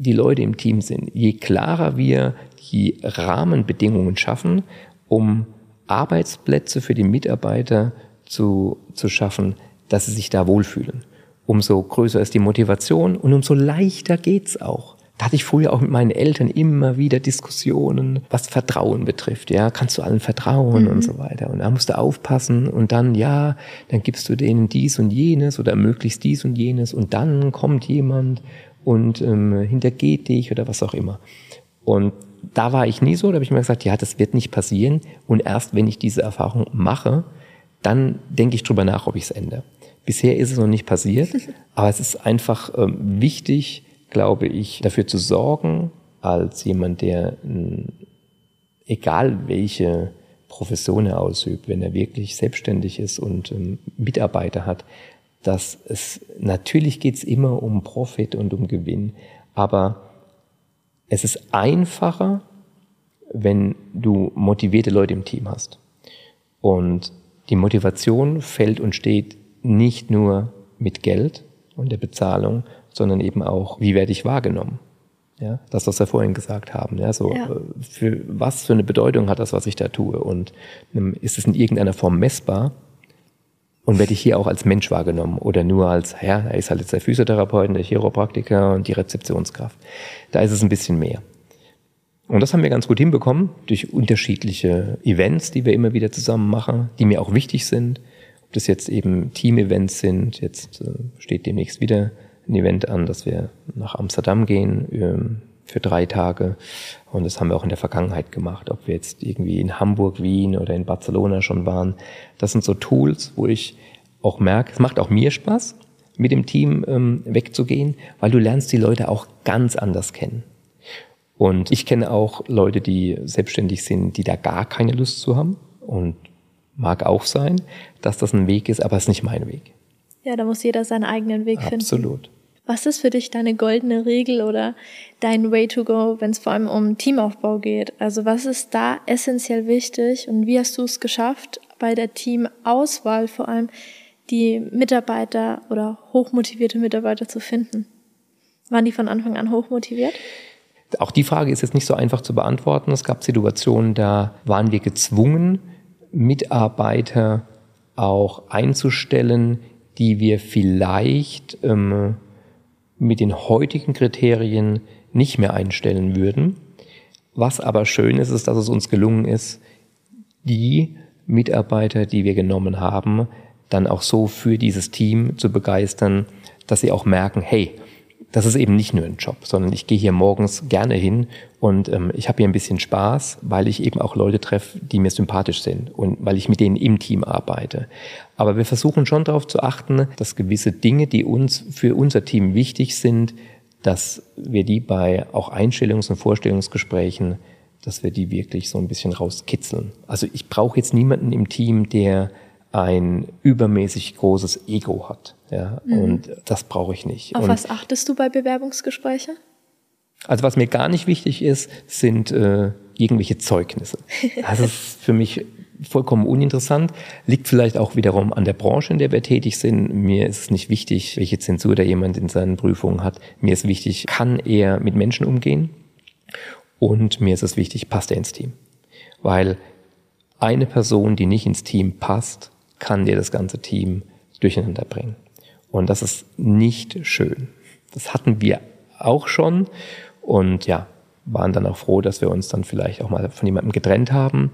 die Leute im Team sind, je klarer wir die Rahmenbedingungen schaffen, um Arbeitsplätze für die Mitarbeiter zu, zu schaffen, dass sie sich da wohlfühlen. Umso größer ist die Motivation und umso leichter geht's auch. Da hatte ich früher auch mit meinen Eltern immer wieder Diskussionen, was Vertrauen betrifft. Ja, kannst du allen vertrauen mhm. und so weiter. Und da musst du aufpassen und dann, ja, dann gibst du denen dies und jenes oder möglichst dies und jenes und dann kommt jemand und ähm, hintergeht dich oder was auch immer. Und da war ich nie so, da habe ich mir gesagt, ja, das wird nicht passieren. Und erst wenn ich diese Erfahrung mache, dann denke ich drüber nach, ob ich es ändere. Bisher ist es noch nicht passiert, *laughs* aber es ist einfach ähm, wichtig, glaube ich, dafür zu sorgen, als jemand, der egal welche Profession er ausübt, wenn er wirklich selbstständig ist und ähm, Mitarbeiter hat, dass es natürlich geht es immer um Profit und um Gewinn, aber es ist einfacher, wenn du motivierte Leute im Team hast. Und die Motivation fällt und steht nicht nur mit Geld und der Bezahlung, sondern eben auch, wie werde ich wahrgenommen? Ja, das, was wir vorhin gesagt haben. Ja, so, ja. Für was für eine Bedeutung hat das, was ich da tue? Und ähm, ist es in irgendeiner Form messbar? Und werde ich hier auch als Mensch wahrgenommen oder nur als, ja, er ist halt jetzt der Physiotherapeut, der Chiropraktiker und die Rezeptionskraft. Da ist es ein bisschen mehr. Und das haben wir ganz gut hinbekommen durch unterschiedliche Events, die wir immer wieder zusammen machen, die mir auch wichtig sind. Ob das jetzt eben Team-Events sind, jetzt äh, steht demnächst wieder ein Event an, dass wir nach Amsterdam gehen ähm, für drei Tage. Und das haben wir auch in der Vergangenheit gemacht, ob wir jetzt irgendwie in Hamburg, Wien oder in Barcelona schon waren. Das sind so Tools, wo ich auch merke, es macht auch mir Spaß, mit dem Team ähm, wegzugehen, weil du lernst die Leute auch ganz anders kennen. Und ich kenne auch Leute, die selbstständig sind, die da gar keine Lust zu haben. Und mag auch sein, dass das ein Weg ist, aber es ist nicht mein Weg. Ja, da muss jeder seinen eigenen Weg Absolut. finden. Absolut. Was ist für dich deine goldene Regel oder dein Way to go, wenn es vor allem um Teamaufbau geht? Also was ist da essentiell wichtig und wie hast du es geschafft, bei der Teamauswahl vor allem die Mitarbeiter oder hochmotivierte Mitarbeiter zu finden? Waren die von Anfang an hochmotiviert? Auch die Frage ist jetzt nicht so einfach zu beantworten. Es gab Situationen, da waren wir gezwungen, Mitarbeiter auch einzustellen, die wir vielleicht ähm, mit den heutigen Kriterien nicht mehr einstellen würden. Was aber schön ist, ist, dass es uns gelungen ist, die Mitarbeiter, die wir genommen haben, dann auch so für dieses Team zu begeistern, dass sie auch merken, hey, das ist eben nicht nur ein Job, sondern ich gehe hier morgens gerne hin und ähm, ich habe hier ein bisschen Spaß, weil ich eben auch Leute treffe, die mir sympathisch sind und weil ich mit denen im Team arbeite. Aber wir versuchen schon darauf zu achten, dass gewisse Dinge, die uns für unser Team wichtig sind, dass wir die bei auch Einstellungs- und Vorstellungsgesprächen, dass wir die wirklich so ein bisschen rauskitzeln. Also ich brauche jetzt niemanden im Team, der ein übermäßig großes Ego hat. Ja, mhm. Und das brauche ich nicht. Auf und was achtest du bei Bewerbungsgesprächen? Also was mir gar nicht wichtig ist, sind äh, irgendwelche Zeugnisse. *laughs* Das ist für mich vollkommen uninteressant. Liegt vielleicht auch wiederum an der Branche, in der wir tätig sind. Mir ist es nicht wichtig, welche Zensur da jemand in seinen Prüfungen hat. Mir ist wichtig, kann er mit Menschen umgehen? Und mir ist es wichtig, passt er ins Team? Weil eine Person, die nicht ins Team passt, kann dir das ganze Team durcheinander bringen. Und das ist nicht schön. Das hatten wir auch schon und ja, waren dann auch froh, dass wir uns dann vielleicht auch mal von jemandem getrennt haben.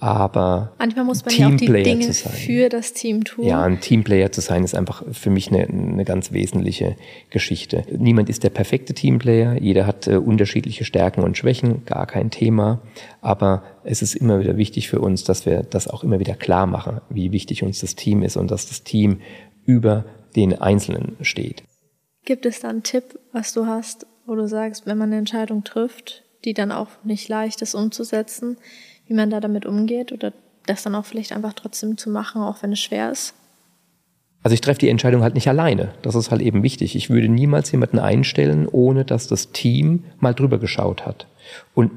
Aber manchmal muss man Teamplayer ja auch die Dinge für das Team tun. Ja, ein Teamplayer zu sein ist einfach für mich eine, eine ganz wesentliche Geschichte. Niemand ist der perfekte Teamplayer. Jeder hat äh, unterschiedliche Stärken und Schwächen, gar kein Thema. Aber es ist immer wieder wichtig für uns, dass wir das auch immer wieder klar machen, wie wichtig uns das Team ist und dass das Team über den Einzelnen steht. Gibt es da einen Tipp, was du hast, wo du sagst, wenn man eine Entscheidung trifft, die dann auch nicht leicht ist umzusetzen, wie man da damit umgeht oder das dann auch vielleicht einfach trotzdem zu machen, auch wenn es schwer ist? Also ich treffe die Entscheidung halt nicht alleine. Das ist halt eben wichtig. Ich würde niemals jemanden einstellen, ohne dass das Team mal drüber geschaut hat. Und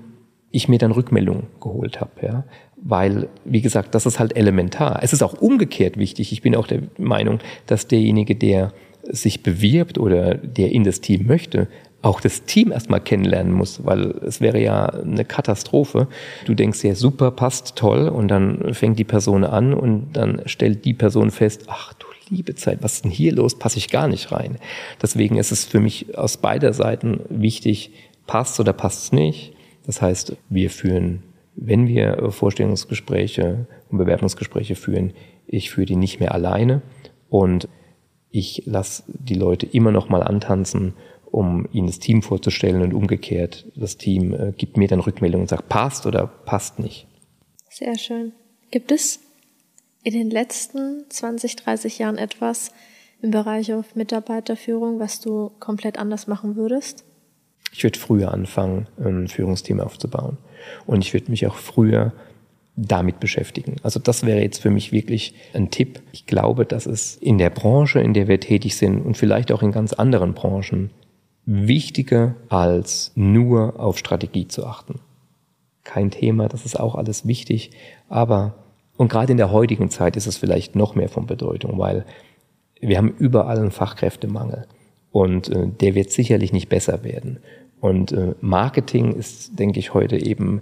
ich mir dann Rückmeldungen geholt habe, ja. Weil, wie gesagt, das ist halt elementar. Es ist auch umgekehrt wichtig. Ich bin auch der Meinung, dass derjenige, der sich bewirbt oder der in das Team möchte, auch das Team erstmal kennenlernen muss, weil es wäre ja eine Katastrophe. Du denkst ja, super, passt toll und dann fängt die Person an und dann stellt die Person fest, ach du liebe Zeit, was ist denn hier los? Passe ich gar nicht rein. Deswegen ist es für mich aus beider Seiten wichtig, passt oder passt es nicht. Das heißt, wir führen, wenn wir Vorstellungsgespräche und Bewerbungsgespräche führen, ich führe die nicht mehr alleine und ich lasse die Leute immer noch mal antanzen, um ihnen das Team vorzustellen und umgekehrt, das Team äh, gibt mir dann Rückmeldung und sagt, passt oder passt nicht. Sehr schön. Gibt es in den letzten 20, 30 Jahren etwas im Bereich auf Mitarbeiterführung, was du komplett anders machen würdest? Ich würde früher anfangen, ein Führungsteam aufzubauen. Und ich würde mich auch früher damit beschäftigen. Also das wäre jetzt für mich wirklich ein Tipp. Ich glaube, dass es in der Branche, in der wir tätig sind und vielleicht auch in ganz anderen Branchen wichtiger als nur auf Strategie zu achten. Kein Thema, das ist auch alles wichtig, aber und gerade in der heutigen Zeit ist es vielleicht noch mehr von Bedeutung, weil wir haben überall einen Fachkräftemangel und äh, der wird sicherlich nicht besser werden. Und äh, Marketing ist, denke ich, heute eben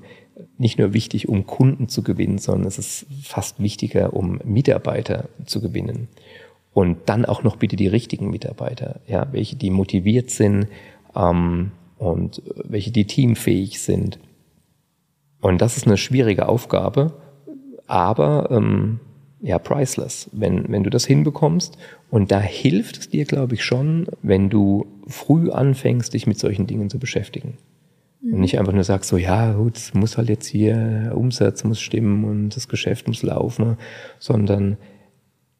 nicht nur wichtig, um Kunden zu gewinnen, sondern es ist fast wichtiger, um Mitarbeiter zu gewinnen. Und dann auch noch bitte die richtigen Mitarbeiter, ja, welche die motiviert sind ähm, und welche die teamfähig sind. Und das ist eine schwierige Aufgabe, aber ähm, ja, priceless, wenn, wenn du das hinbekommst. Und da hilft es dir, glaube ich, schon, wenn du früh anfängst, dich mit solchen Dingen zu beschäftigen. Mhm. Und nicht einfach nur sagst so, ja, gut, es muss halt jetzt hier, Umsatz muss stimmen und das Geschäft muss laufen, sondern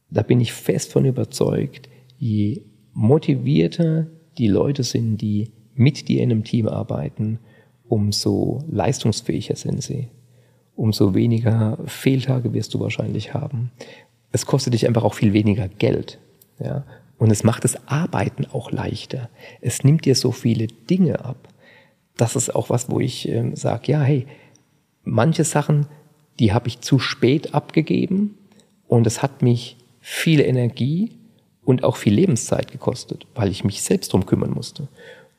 da bin ich fest von überzeugt, je motivierter die Leute sind, die mit dir in einem Team arbeiten, umso leistungsfähiger sind sie. Umso weniger Fehltage wirst du wahrscheinlich haben. Es kostet dich einfach auch viel weniger Geld. Ja? Und es macht das Arbeiten auch leichter. Es nimmt dir so viele Dinge ab. Das ist auch was, wo ich äh, sage, ja, hey, manche Sachen, die habe ich zu spät abgegeben und es hat mich viel Energie und auch viel Lebenszeit gekostet, weil ich mich selbst drum kümmern musste.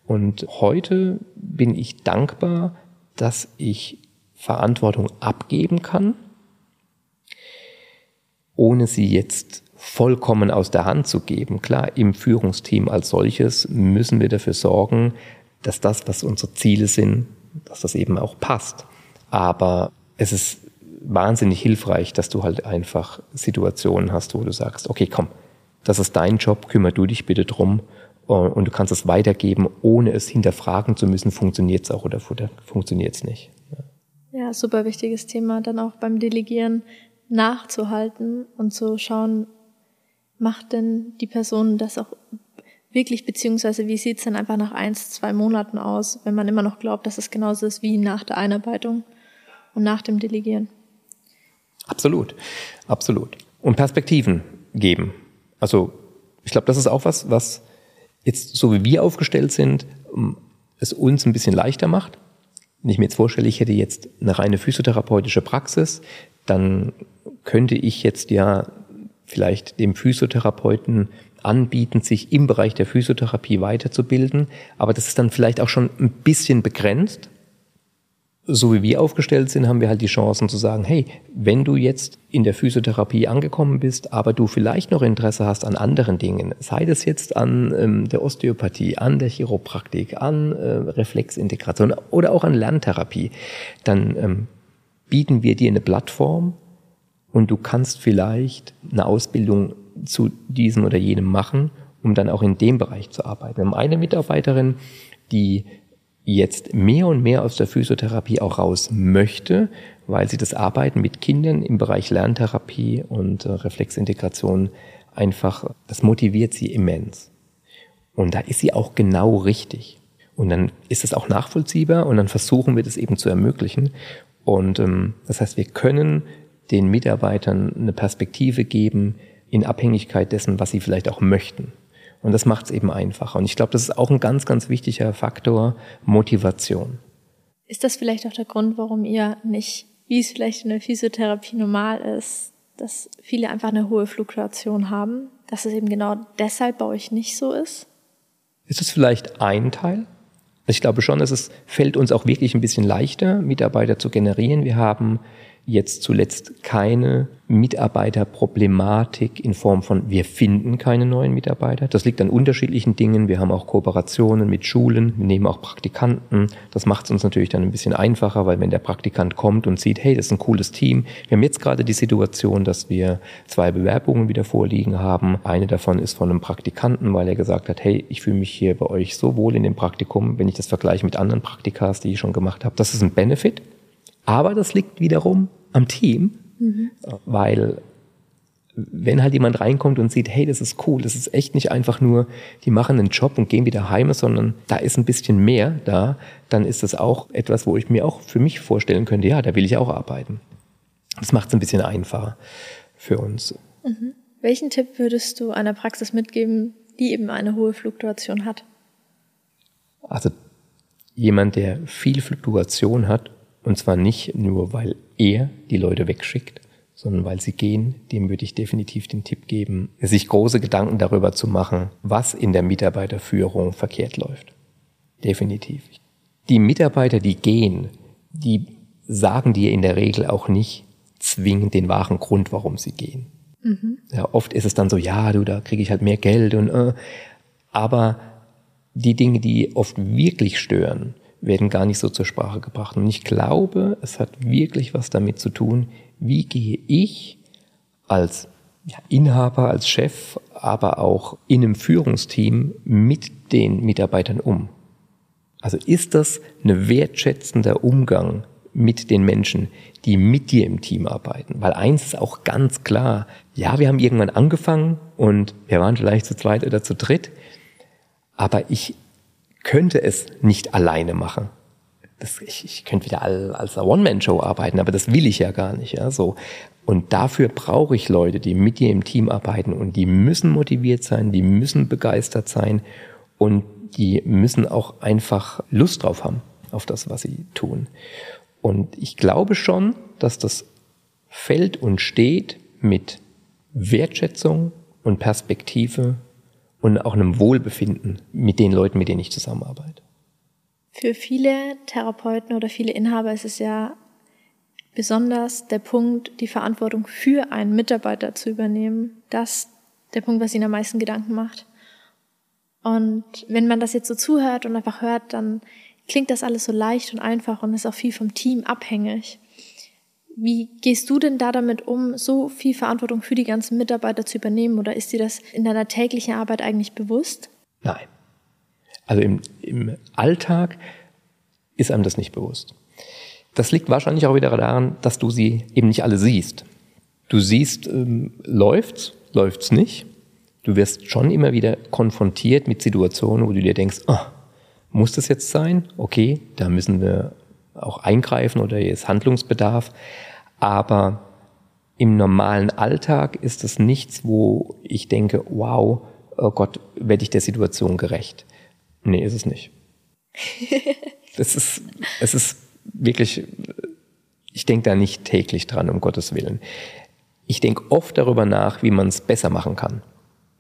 Und heute bin ich dankbar, dass ich Verantwortung abgeben kann, ohne sie jetzt vollkommen aus der Hand zu geben. Klar, im Führungsteam als solches müssen wir dafür sorgen, dass das, was unsere Ziele sind, dass das eben auch passt. Aber es ist wahnsinnig hilfreich, dass du halt einfach Situationen hast, wo du sagst, okay, komm, das ist dein Job, kümmer du dich bitte drum äh, und du kannst es weitergeben, ohne es hinterfragen zu müssen, funktioniert es auch oder funktioniert es nicht. Ja, super wichtiges Thema, dann auch beim Delegieren nachzuhalten und zu schauen, macht denn die Person das auch wirklich, beziehungsweise wie sieht es denn einfach nach eins, zwei Monaten aus, wenn man immer noch glaubt, dass es genauso ist wie nach der Einarbeitung und nach dem Delegieren. Absolut, absolut. Und Perspektiven geben. Also ich glaube, das ist auch was, was jetzt so wie wir aufgestellt sind, es uns ein bisschen leichter macht. Wenn ich mir jetzt vorstelle, ich hätte jetzt eine reine physiotherapeutische Praxis, dann könnte ich jetzt ja vielleicht dem Physiotherapeuten anbieten, sich im Bereich der Physiotherapie weiterzubilden. Aber das ist dann vielleicht auch schon ein bisschen begrenzt, so wie wir aufgestellt sind, haben wir halt die Chancen zu sagen, hey, wenn du jetzt in der Physiotherapie angekommen bist, aber du vielleicht noch Interesse hast an anderen Dingen, sei das jetzt an ähm, der Osteopathie, an der Chiropraktik, an äh, Reflexintegration oder auch an Lerntherapie, dann ähm, bieten wir dir eine Plattform und du kannst vielleicht eine Ausbildung zu diesem oder jenem machen, um dann auch in dem Bereich zu arbeiten. Wir haben eine Mitarbeiterin, die jetzt mehr und mehr aus der Physiotherapie auch raus möchte, weil sie das Arbeiten mit Kindern im Bereich Lerntherapie und äh, Reflexintegration einfach, das motiviert sie immens. Und da ist sie auch genau richtig. Und dann ist es auch nachvollziehbar und dann versuchen wir das eben zu ermöglichen. Und ähm, das heißt, wir können den Mitarbeitern eine Perspektive geben in Abhängigkeit dessen, was sie vielleicht auch möchten. Und das macht es eben einfacher. Und ich glaube, das ist auch ein ganz, ganz wichtiger Faktor, Motivation. Ist das vielleicht auch der Grund, warum ihr nicht, wie es vielleicht in der Physiotherapie normal ist, dass viele einfach eine hohe Fluktuation haben, dass es eben genau deshalb bei euch nicht so ist? Ist es vielleicht ein Teil? Ich glaube schon, dass es fällt uns auch wirklich ein bisschen leichter, Mitarbeiter zu generieren. Wir haben jetzt zuletzt keine Mitarbeiterproblematik in Form von wir finden keine neuen Mitarbeiter. Das liegt an unterschiedlichen Dingen. Wir haben auch Kooperationen mit Schulen, wir nehmen auch Praktikanten. Das macht es uns natürlich dann ein bisschen einfacher, weil wenn der Praktikant kommt und sieht, hey, das ist ein cooles Team. Wir haben jetzt gerade die Situation, dass wir zwei Bewerbungen wieder vorliegen haben. Eine davon ist von einem Praktikanten, weil er gesagt hat, hey, ich fühle mich hier bei euch so wohl in dem Praktikum, wenn ich das vergleiche mit anderen Praktikas, die ich schon gemacht habe. Das ist ein Benefit. Aber das liegt wiederum am Team, mhm. weil wenn halt jemand reinkommt und sieht, hey, das ist cool, das ist echt nicht einfach nur, die machen einen Job und gehen wieder heim, sondern da ist ein bisschen mehr da, dann ist das auch etwas, wo ich mir auch für mich vorstellen könnte, ja, da will ich auch arbeiten. Das macht es ein bisschen einfacher für uns. Mhm. Welchen Tipp würdest du einer Praxis mitgeben, die eben eine hohe Fluktuation hat? Also jemand, der viel Fluktuation hat, und zwar nicht nur, weil er die Leute wegschickt, sondern weil sie gehen, dem würde ich definitiv den Tipp geben, sich große Gedanken darüber zu machen, was in der Mitarbeiterführung verkehrt läuft. Definitiv. Die Mitarbeiter, die gehen, die sagen dir in der Regel auch nicht zwingend den wahren Grund, warum sie gehen. Mhm. Ja, oft ist es dann so, ja, du, da kriege ich halt mehr Geld und äh, aber die Dinge, die oft wirklich stören, werden gar nicht so zur Sprache gebracht. Und ich glaube, es hat wirklich was damit zu tun, wie gehe ich als Inhaber, als Chef, aber auch in einem Führungsteam mit den Mitarbeitern um. Also ist das ein wertschätzender Umgang mit den Menschen, die mit dir im Team arbeiten? Weil eins ist auch ganz klar, ja, wir haben irgendwann angefangen und wir waren vielleicht zu zweit oder zu dritt, aber ich könnte es nicht alleine machen. Das, ich, ich könnte wieder als One-Man-Show arbeiten, aber das will ich ja gar nicht. Ja, so. Und dafür brauche ich Leute, die mit dir im Team arbeiten und die müssen motiviert sein, die müssen begeistert sein und die müssen auch einfach Lust drauf haben, auf das, was sie tun. Und ich glaube schon, dass das fällt und steht mit Wertschätzung und Perspektive und auch einem Wohlbefinden mit den Leuten, mit denen ich zusammenarbeite. Für viele Therapeuten oder viele Inhaber ist es ja besonders der Punkt, die Verantwortung für einen Mitarbeiter zu übernehmen. Das der Punkt, was ihnen am meisten Gedanken macht. Und wenn man das jetzt so zuhört und einfach hört, dann klingt das alles so leicht und einfach und ist auch viel vom Team abhängig. Wie gehst du denn da damit um, so viel Verantwortung für die ganzen Mitarbeiter zu übernehmen? Oder ist dir das in deiner täglichen Arbeit eigentlich bewusst? Nein. Also im, im Alltag ist einem das nicht bewusst. Das liegt wahrscheinlich auch wieder daran, dass du sie eben nicht alle siehst. Du siehst, ähm, läuft's, läuft's nicht. Du wirst schon immer wieder konfrontiert mit Situationen, wo du dir denkst, oh, muss das jetzt sein? Okay, da müssen wir auch eingreifen oder hier ist Handlungsbedarf. Aber im normalen Alltag ist es nichts, wo ich denke, wow, oh Gott, werde ich der Situation gerecht. Nee, ist es nicht. *laughs* das ist, es ist wirklich, ich denke da nicht täglich dran, um Gottes Willen. Ich denke oft darüber nach, wie man es besser machen kann.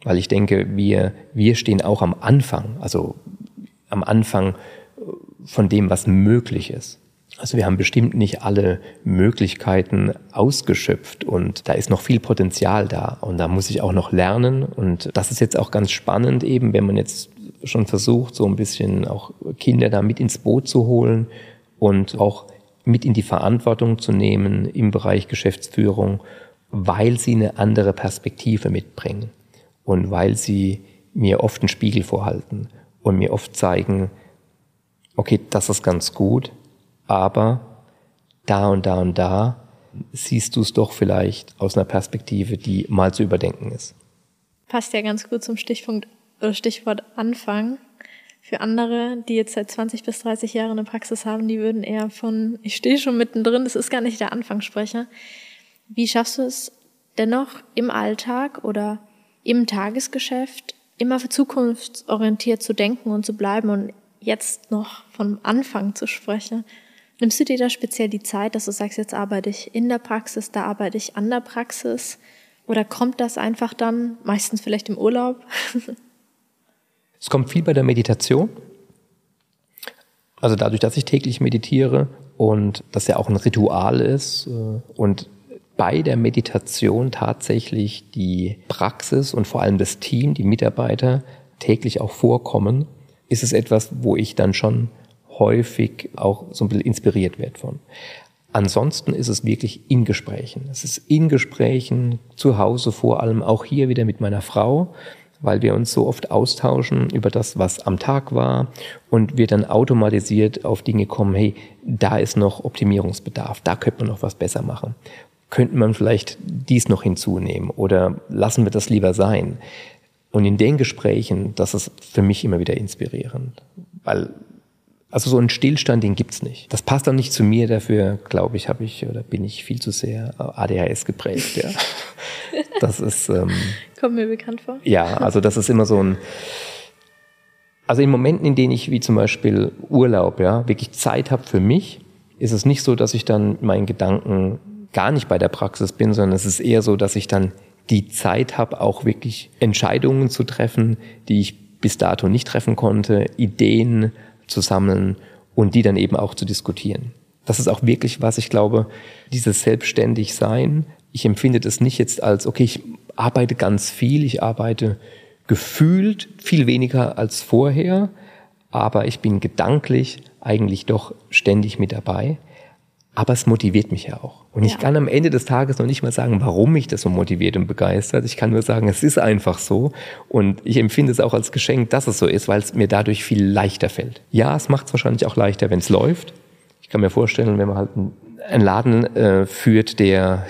Weil ich denke, wir, wir stehen auch am Anfang, also am Anfang von dem, was möglich ist. Also wir haben bestimmt nicht alle Möglichkeiten ausgeschöpft und da ist noch viel Potenzial da und da muss ich auch noch lernen und das ist jetzt auch ganz spannend eben, wenn man jetzt schon versucht, so ein bisschen auch Kinder da mit ins Boot zu holen und auch mit in die Verantwortung zu nehmen im Bereich Geschäftsführung, weil sie eine andere Perspektive mitbringen und weil sie mir oft einen Spiegel vorhalten und mir oft zeigen, okay, das ist ganz gut, aber da und da und da siehst du es doch vielleicht aus einer Perspektive, die mal zu überdenken ist. Passt ja ganz gut zum Stichpunkt oder Stichwort Anfang. Für andere, die jetzt seit 20 bis 30 Jahren eine Praxis haben, die würden eher von, ich stehe schon mittendrin, das ist gar nicht der Anfang sprechen. Wie schaffst du es dennoch im Alltag oder im Tagesgeschäft immer für zukunftsorientiert zu denken und zu bleiben und jetzt noch vom Anfang zu sprechen? Nimmst du dir da speziell die Zeit, dass du sagst, jetzt arbeite ich in der Praxis, da arbeite ich an der Praxis? Oder kommt das einfach dann, meistens vielleicht im Urlaub? *laughs* es kommt viel bei der Meditation. Also dadurch, dass ich täglich meditiere und das ja auch ein Ritual ist äh, und bei der Meditation tatsächlich die Praxis und vor allem das Team, die Mitarbeiter täglich auch vorkommen, ist es etwas, wo ich dann schon häufig auch so ein bisschen inspiriert werde von. Ansonsten ist es wirklich in Gesprächen. Es ist in Gesprächen zu Hause vor allem auch hier wieder mit meiner Frau, weil wir uns so oft austauschen über das, was am Tag war und wir dann automatisiert auf Dinge kommen, hey, da ist noch Optimierungsbedarf, da könnte man noch was besser machen. Könnte man vielleicht dies noch hinzunehmen oder lassen wir das lieber sein? Und in den Gesprächen, das ist für mich immer wieder inspirierend, weil also so einen Stillstand, den gibt's nicht. Das passt auch nicht zu mir, dafür glaube ich, habe ich oder bin ich viel zu sehr ADHS geprägt. Ja. *laughs* Das ist. Ähm, Kommt mir bekannt vor. Ja, also das ist immer so ein. Also in Momenten, in denen ich wie zum Beispiel Urlaub, ja, wirklich Zeit habe für mich, ist es nicht so, dass ich dann meinen Gedanken gar nicht bei der Praxis bin, sondern es ist eher so, dass ich dann die Zeit habe, auch wirklich Entscheidungen zu treffen, die ich bis dato nicht treffen konnte, Ideen zu sammeln und die dann eben auch zu diskutieren. Das ist auch wirklich was, ich glaube, dieses Selbstständigsein. Ich empfinde das nicht jetzt als, okay, ich arbeite ganz viel, ich arbeite gefühlt viel weniger als vorher, aber ich bin gedanklich eigentlich doch ständig mit dabei. Aber es motiviert mich ja auch. Und ja. ich kann am Ende des Tages noch nicht mal sagen, warum mich das so motiviert und begeistert. Ich kann nur sagen, es ist einfach so. Und ich empfinde es auch als Geschenk, dass es so ist, weil es mir dadurch viel leichter fällt. Ja, es macht es wahrscheinlich auch leichter, wenn es läuft. Ich kann mir vorstellen, wenn man halt einen Laden äh, führt, der,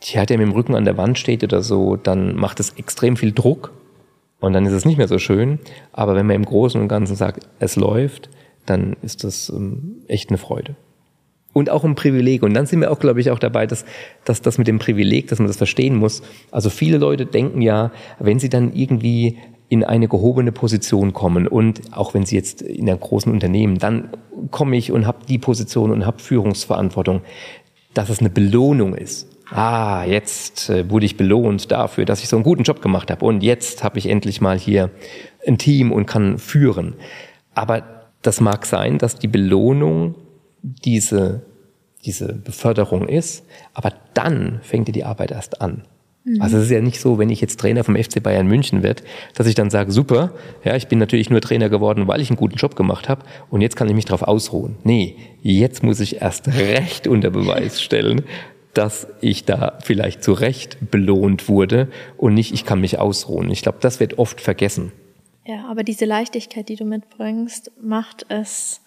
ja, der mit dem Rücken an der Wand steht oder so, dann macht es extrem viel Druck. Und dann ist es nicht mehr so schön. Aber wenn man im Großen und Ganzen sagt, es läuft, dann ist das ähm, echt eine Freude und auch ein Privileg. Und dann sind wir auch, glaube ich, auch dabei, dass, dass das mit dem Privileg, dass man das verstehen muss. Also viele Leute denken ja, wenn sie dann irgendwie in eine gehobene Position kommen und auch wenn sie jetzt in einem großen Unternehmen, dann komme ich und habe die Position und habe Führungsverantwortung, dass es eine Belohnung ist. Ah, jetzt äh, wurde ich belohnt dafür, dass ich so einen guten Job gemacht habe und jetzt habe ich endlich mal hier ein Team und kann führen. Aber das mag sein, dass die Belohnung diese, diese Beförderung ist, aber dann fängt dir die Arbeit erst an. Mhm. Also es ist ja nicht so, wenn ich jetzt Trainer vom FC Bayern München werde, dass ich dann sage, super, ja, ich bin natürlich nur Trainer geworden, weil ich einen guten Job gemacht habe und jetzt kann ich mich darauf ausruhen. Nee, jetzt muss ich erst recht unter Beweis *laughs* stellen, dass ich da vielleicht zu Recht belohnt wurde und nicht, ich kann mich ausruhen. Ich glaube, das wird oft vergessen. Ja, aber diese Leichtigkeit, die du mitbringst, macht es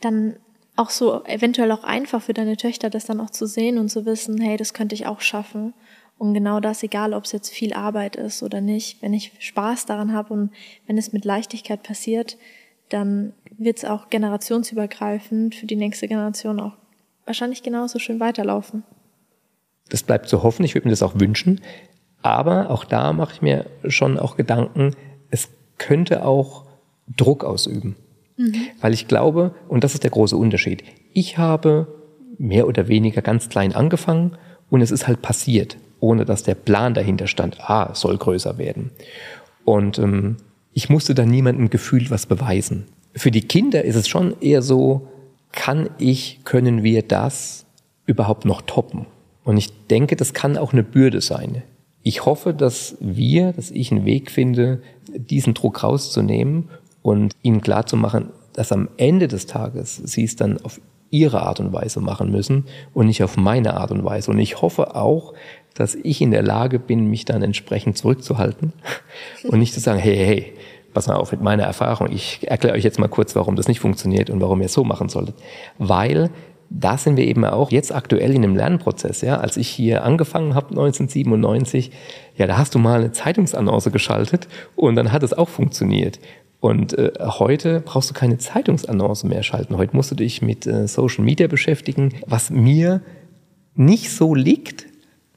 dann auch so eventuell auch einfach für deine Töchter, das dann auch zu sehen und zu wissen, hey, das könnte ich auch schaffen. Und genau das, egal ob es jetzt viel Arbeit ist oder nicht, wenn ich Spaß daran habe und wenn es mit Leichtigkeit passiert, dann wird es auch generationsübergreifend für die nächste Generation auch wahrscheinlich genauso schön weiterlaufen. Das bleibt zu hoffen, ich würde mir das auch wünschen. Aber auch da mache ich mir schon auch Gedanken, es könnte auch Druck ausüben. Mhm. Weil ich glaube, und das ist der große Unterschied, ich habe mehr oder weniger ganz klein angefangen und es ist halt passiert, ohne dass der Plan dahinter stand, ah, es soll größer werden. Und ähm, ich musste da niemandem gefühlt was beweisen. Für die Kinder ist es schon eher so, kann ich, können wir das überhaupt noch toppen? Und ich denke, das kann auch eine Bürde sein. Ich hoffe, dass wir, dass ich einen Weg finde, diesen Druck rauszunehmen und ihnen klarzumachen, dass am Ende des Tages sie es dann auf ihre Art und Weise machen müssen und nicht auf meine Art und Weise. Und ich hoffe auch, dass ich in der Lage bin, mich dann entsprechend zurückzuhalten *laughs* und nicht zu sagen, hey, hey, pass mal auf mit meiner Erfahrung. Ich erkläre euch jetzt mal kurz, warum das nicht funktioniert und warum ihr es so machen solltet. Weil da sind wir eben auch jetzt aktuell in einem Lernprozess. Ja, als ich hier angefangen habe 1997, ja, da hast du mal eine Zeitungsannonce geschaltet und dann hat es auch funktioniert. Und äh, heute brauchst du keine Zeitungsannonce mehr schalten. Heute musst du dich mit äh, Social Media beschäftigen, was mir nicht so liegt,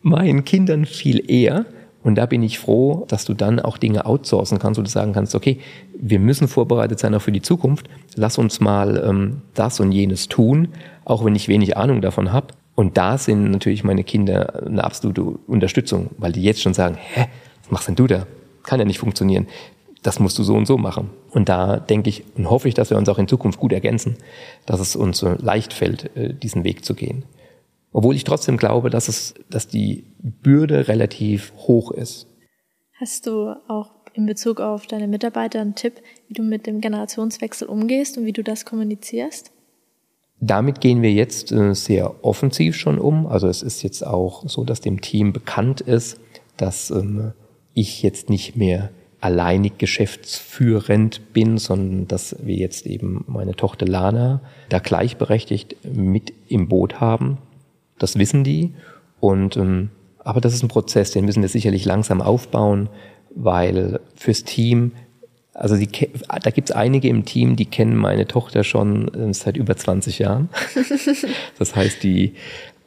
meinen Kindern viel eher. Und da bin ich froh, dass du dann auch Dinge outsourcen kannst und sagen kannst, okay, wir müssen vorbereitet sein auch für die Zukunft. Lass uns mal ähm, das und jenes tun, auch wenn ich wenig Ahnung davon habe. Und da sind natürlich meine Kinder eine absolute Unterstützung, weil die jetzt schon sagen, hä, was machst denn du da? Kann ja nicht funktionieren das musst du so und so machen. Und da denke ich und hoffe ich, dass wir uns auch in Zukunft gut ergänzen, dass es uns so leicht fällt, äh, diesen Weg zu gehen. Obwohl ich trotzdem glaube, dass es, dass die Bürde relativ hoch ist. Hast du auch in Bezug auf deine Mitarbeiter einen Tipp, wie du mit dem Generationswechsel umgehst und wie du das kommunizierst? Damit gehen wir jetzt äh, sehr offensiv schon um. Also es ist jetzt auch so, dass dem Team bekannt ist, dass ähm, ich jetzt nicht mehr alleinig geschäftsführend bin, sondern dass wir jetzt eben meine Tochter Lana da gleichberechtigt mit im Boot haben. Das wissen die. Und ähm, aber das ist ein Prozess, den müssen wir sicherlich langsam aufbauen, weil fürs Team, also die, da gibt es einige im Team, die kennen meine Tochter schon äh, seit über 20 Jahren. *laughs* das heißt, die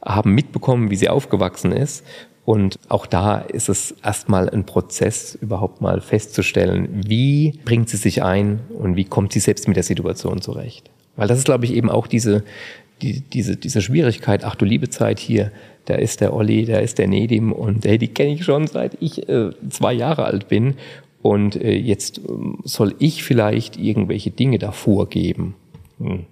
haben mitbekommen, wie sie aufgewachsen ist Und auch da ist es erstmal ein Prozess, überhaupt mal festzustellen, wie bringt sie sich ein und wie kommt sie selbst mit der Situation zurecht. Weil das ist, glaube ich, eben auch diese, die, diese, diese Schwierigkeit, ach du liebe Zeit hier, da ist der Olli, da ist der Nedim und hey, die kenne ich schon seit ich äh, zwei Jahre alt bin. Und äh, jetzt ähm, soll ich vielleicht irgendwelche Dinge da vorgeben. Hm.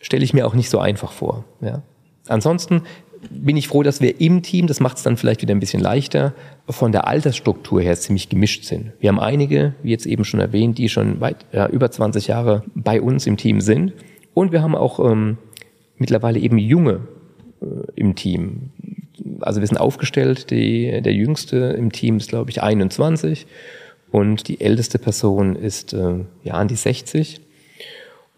Stelle ich mir auch nicht so einfach vor. Ja. Ansonsten bin ich froh, dass wir im Team, das macht es dann vielleicht wieder ein bisschen leichter, von der Altersstruktur her ziemlich gemischt sind. Wir haben einige, wie jetzt eben schon erwähnt, die schon weit ja, über 20 Jahre bei uns im Team sind. Und wir haben auch ähm, mittlerweile eben junge äh, im Team. Also wir sind aufgestellt, die, der jüngste im Team ist, glaube ich, 21 und die älteste Person ist äh, ja an die 60.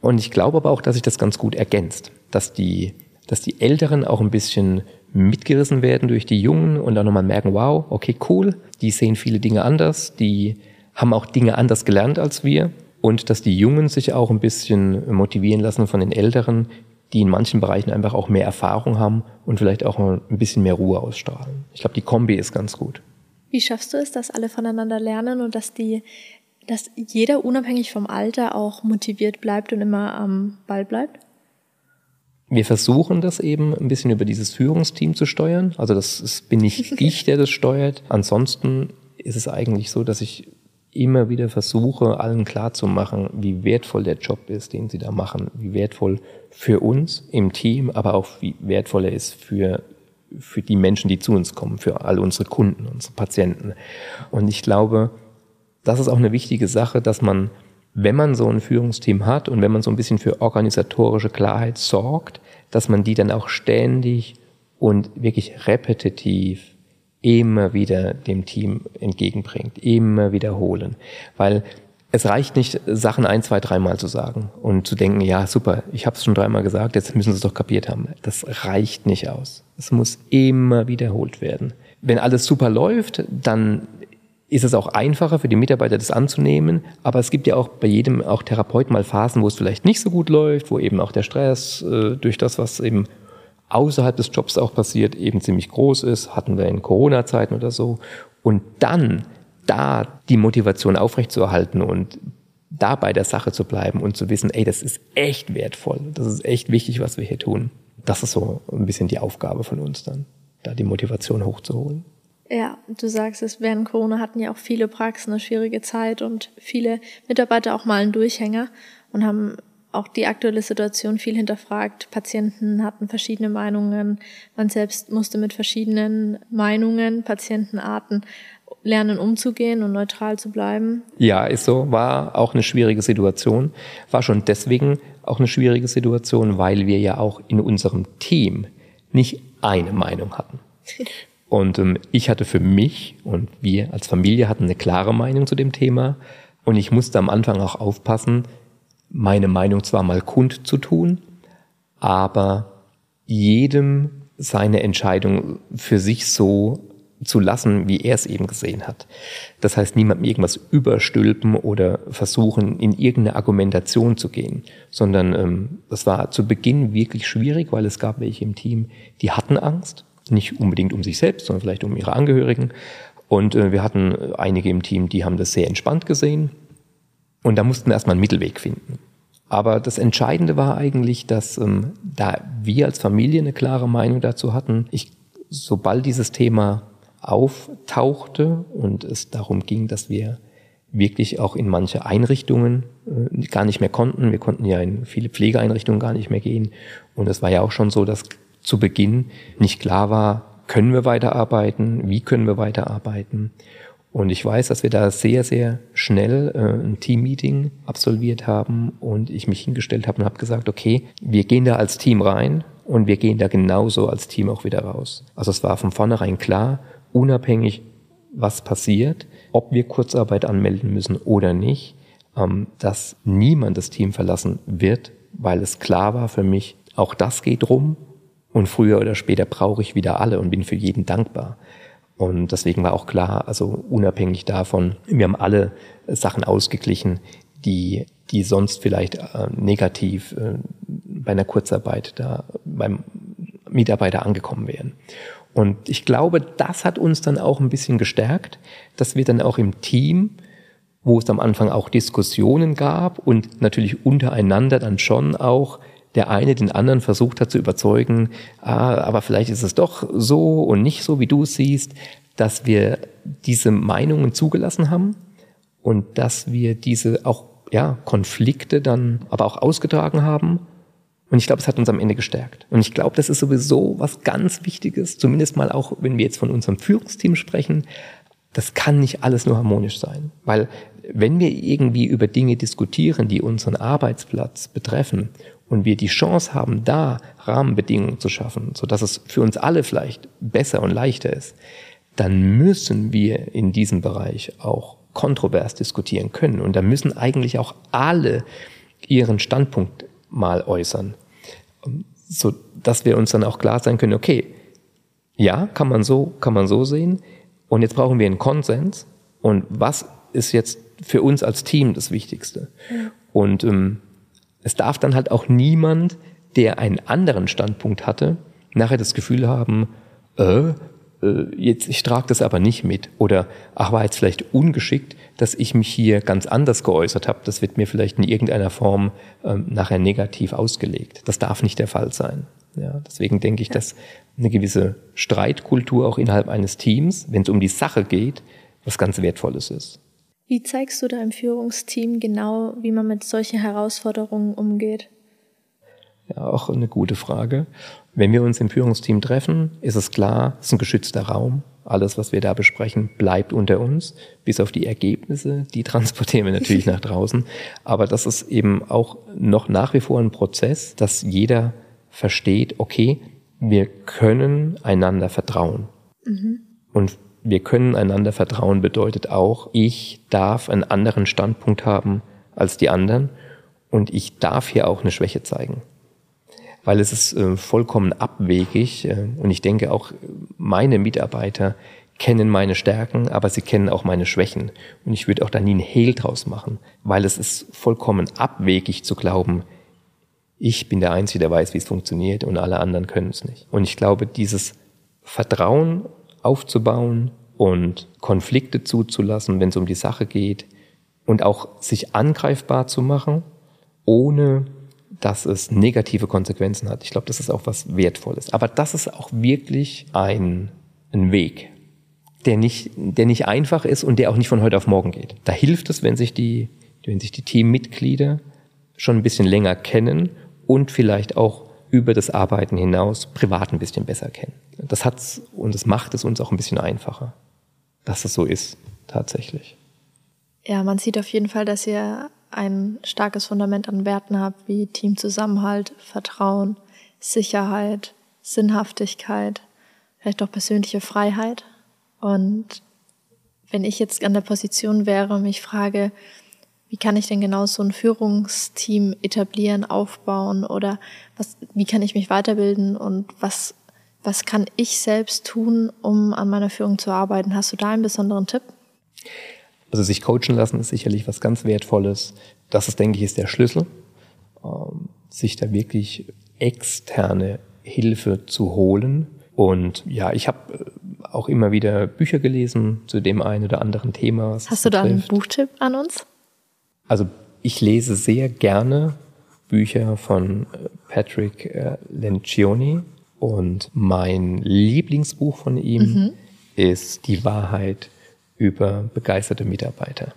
Und ich glaube aber auch, dass sich das ganz gut ergänzt, dass die dass die Älteren auch ein bisschen mitgerissen werden durch die Jungen und dann nochmal merken, wow, okay, cool, die sehen viele Dinge anders, die haben auch Dinge anders gelernt als wir und dass die Jungen sich auch ein bisschen motivieren lassen von den Älteren, die in manchen Bereichen einfach auch mehr Erfahrung haben und vielleicht auch ein bisschen mehr Ruhe ausstrahlen. Ich glaube, die Kombi ist ganz gut. Wie schaffst du es, dass alle voneinander lernen und dass die, dass jeder unabhängig vom Alter auch motiviert bleibt und immer am Ball bleibt? Wir versuchen das eben ein bisschen über dieses Führungsteam zu steuern. Also das ist, bin nicht *laughs* ich, der das steuert. Ansonsten ist es eigentlich so, dass ich immer wieder versuche, allen klarzumachen, wie wertvoll der Job ist, den sie da machen, wie wertvoll für uns im Team, aber auch wie wertvoll er ist für, für die Menschen, die zu uns kommen, für all unsere Kunden, unsere Patienten. Und ich glaube, das ist auch eine wichtige Sache, dass man wenn man so ein Führungsteam hat und wenn man so ein bisschen für organisatorische Klarheit sorgt, dass man die dann auch ständig und wirklich repetitiv immer wieder dem Team entgegenbringt, immer wiederholen. Weil es reicht nicht, Sachen ein, zwei, dreimal zu sagen und zu denken, ja, super, ich habe es schon dreimal gesagt, jetzt müssen sie es doch kapiert haben. Das reicht nicht aus. Es muss immer wiederholt werden. Wenn alles super läuft, dann ist es auch einfacher für die Mitarbeiter, das anzunehmen. Aber es gibt ja auch bei jedem auch Therapeuten mal Phasen, wo es vielleicht nicht so gut läuft, wo eben auch der Stress äh, durch das, was eben außerhalb des Jobs auch passiert, eben ziemlich groß ist. Hatten wir in Corona-Zeiten oder so. Und dann da die Motivation aufrechtzuerhalten und da bei der Sache zu bleiben und zu wissen, ey, das ist echt wertvoll, das ist echt wichtig, was wir hier tun. Das ist so ein bisschen die Aufgabe von uns dann, da die Motivation hochzuholen. Ja, du sagst es, während Corona hatten ja auch viele Praxen eine schwierige Zeit und viele Mitarbeiter auch mal einen Durchhänger und haben auch die aktuelle Situation viel hinterfragt. Patienten hatten verschiedene Meinungen. Man selbst musste mit verschiedenen Meinungen, Patientenarten lernen umzugehen und neutral zu bleiben. Ja, ist so. War auch eine schwierige Situation. War schon deswegen auch eine schwierige Situation, weil wir ja auch in unserem Team nicht eine Meinung hatten. *laughs* Und ähm, ich hatte für mich und wir als Familie hatten eine klare Meinung zu dem Thema. Und ich musste am Anfang auch aufpassen, meine Meinung zwar mal kund zu tun, aber jedem seine Entscheidung für sich so zu lassen, wie er es eben gesehen hat. Das heißt, niemandem irgendwas überstülpen oder versuchen, in irgendeine Argumentation zu gehen, sondern ähm, das war zu Beginn wirklich schwierig, weil es gab welche im Team, die hatten Angst nicht unbedingt um sich selbst, sondern vielleicht um ihre Angehörigen. Und äh, wir hatten einige im Team, die haben das sehr entspannt gesehen. Und da mussten wir erstmal einen Mittelweg finden. Aber das Entscheidende war eigentlich, dass ähm, da wir als Familie eine klare Meinung dazu hatten, ich, sobald dieses Thema auftauchte und es darum ging, dass wir wirklich auch in manche Einrichtungen äh, gar nicht mehr konnten. Wir konnten ja in viele Pflegeeinrichtungen gar nicht mehr gehen. Und es war ja auch schon so, dass zu Beginn nicht klar war, können wir weiterarbeiten, wie können wir weiterarbeiten. Und ich weiß, dass wir da sehr, sehr schnell äh, ein Teammeeting absolviert haben und ich mich hingestellt habe und habe gesagt, okay, wir gehen da als Team rein und wir gehen da genauso als Team auch wieder raus. Also es war von vornherein klar, unabhängig, was passiert, ob wir Kurzarbeit anmelden müssen oder nicht, ähm, dass niemand das Team verlassen wird, weil es klar war für mich, auch das geht rum und früher oder später brauche ich wieder alle und bin für jeden dankbar. Und deswegen war auch klar, also unabhängig davon, wir haben alle Sachen ausgeglichen, die, die sonst vielleicht äh, negativ äh, bei einer Kurzarbeit da beim Mitarbeiter angekommen wären. Und ich glaube, das hat uns dann auch ein bisschen gestärkt, dass wir dann auch im Team, wo es am Anfang auch Diskussionen gab und natürlich untereinander dann schon auch der eine den anderen versucht hat zu überzeugen, ah, aber vielleicht ist es doch so und nicht so, wie du es siehst, dass wir diese Meinungen zugelassen haben und dass wir diese auch ja, Konflikte dann aber auch ausgetragen haben. Und ich glaube, es hat uns am Ende gestärkt. Und ich glaube, das ist sowieso was ganz Wichtiges, zumindest mal auch, wenn wir jetzt von unserem Führungsteam sprechen. Das kann nicht alles nur harmonisch sein. Weil wenn wir irgendwie über Dinge diskutieren, die unseren Arbeitsplatz betreffen und wir die Chance haben, da Rahmenbedingungen zu schaffen, so dass es für uns alle vielleicht besser und leichter ist, dann müssen wir in diesem Bereich auch kontrovers diskutieren können. Und da müssen eigentlich auch alle ihren Standpunkt mal äußern, so dass wir uns dann auch klar sein können, okay, ja, kann man so, kann man so sehen. Und jetzt brauchen wir einen Konsens. Und was ist jetzt für uns als Team das Wichtigste? Und ähm, es darf dann halt auch niemand, der einen anderen Standpunkt hatte, nachher das Gefühl haben, äh, äh, jetzt, ich trage das aber nicht mit. Oder, ach, war jetzt vielleicht ungeschickt, dass ich mich hier ganz anders geäußert habe. Das wird mir vielleicht in irgendeiner Form ähm, nachher negativ ausgelegt. Das darf nicht der Fall sein. Ja, deswegen denke ich, dass eine gewisse Streitkultur auch innerhalb eines Teams, wenn es um die Sache geht, was ganz Wertvolles ist. Wie zeigst du deinem Führungsteam genau, wie man mit solchen Herausforderungen umgeht? Ja, auch eine gute Frage. Wenn wir uns im Führungsteam treffen, ist es klar, es ist ein geschützter Raum. Alles, was wir da besprechen, bleibt unter uns. Bis auf die Ergebnisse, die *laughs* transportieren wir natürlich nach draußen. Aber das ist eben auch noch nach wie vor ein Prozess, dass jeder versteht, okay, wir können einander vertrauen. Mhm. Und wir können einander vertrauen bedeutet auch, ich darf einen anderen Standpunkt haben als die anderen und ich darf hier auch eine Schwäche zeigen weil es ist äh, vollkommen abwegig äh, und ich denke auch meine Mitarbeiter kennen meine Stärken, aber sie kennen auch meine Schwächen und ich würde auch da nie einen Hehl draus machen, weil es ist vollkommen abwegig zu glauben, ich bin der Einzige, der weiß, wie es funktioniert und alle anderen können es nicht. Und ich glaube, dieses Vertrauen aufzubauen und Konflikte zuzulassen, wenn es um die Sache geht und auch sich angreifbar zu machen, ohne dass es negative Konsequenzen hat. Ich glaube, das ist auch was Wertvolles. Aber das ist auch wirklich ein, ein Weg, der nicht, der nicht einfach ist und der auch nicht von heute auf morgen geht. Da hilft es, wenn sich die, wenn sich die Teammitglieder schon ein bisschen länger kennen und vielleicht auch über das Arbeiten hinaus privat ein bisschen besser kennen. Das hat's und das macht es uns auch ein bisschen einfacher, dass es so ist, tatsächlich. Ja, man sieht auf jeden Fall, dass ihr ein starkes Fundament an Werten habt, wie Teamzusammenhalt, Vertrauen, Sicherheit, Sinnhaftigkeit, vielleicht auch persönliche Freiheit. Und wenn ich jetzt an der Position wäre und mich frage, wie kann ich denn genau so ein Führungsteam etablieren, aufbauen oder was, wie kann ich mich weiterbilden und was, was kann ich selbst tun, um an meiner Führung zu arbeiten? Hast du da einen besonderen Tipp? Also sich coachen lassen ist sicherlich was ganz Wertvolles. Das ist, denke ich, ist der Schlüssel, ähm, sich da wirklich externe Hilfe zu holen. Und ja, ich habe äh, auch immer wieder Bücher gelesen zu dem einen oder anderen Thema. Hast du da einen Buchtipp an uns? Also ich lese sehr gerne Bücher von äh, Patrick äh, Lencioni und mein Lieblingsbuch von ihm mhm. ist Die Wahrheit über begeisterte Mitarbeiter.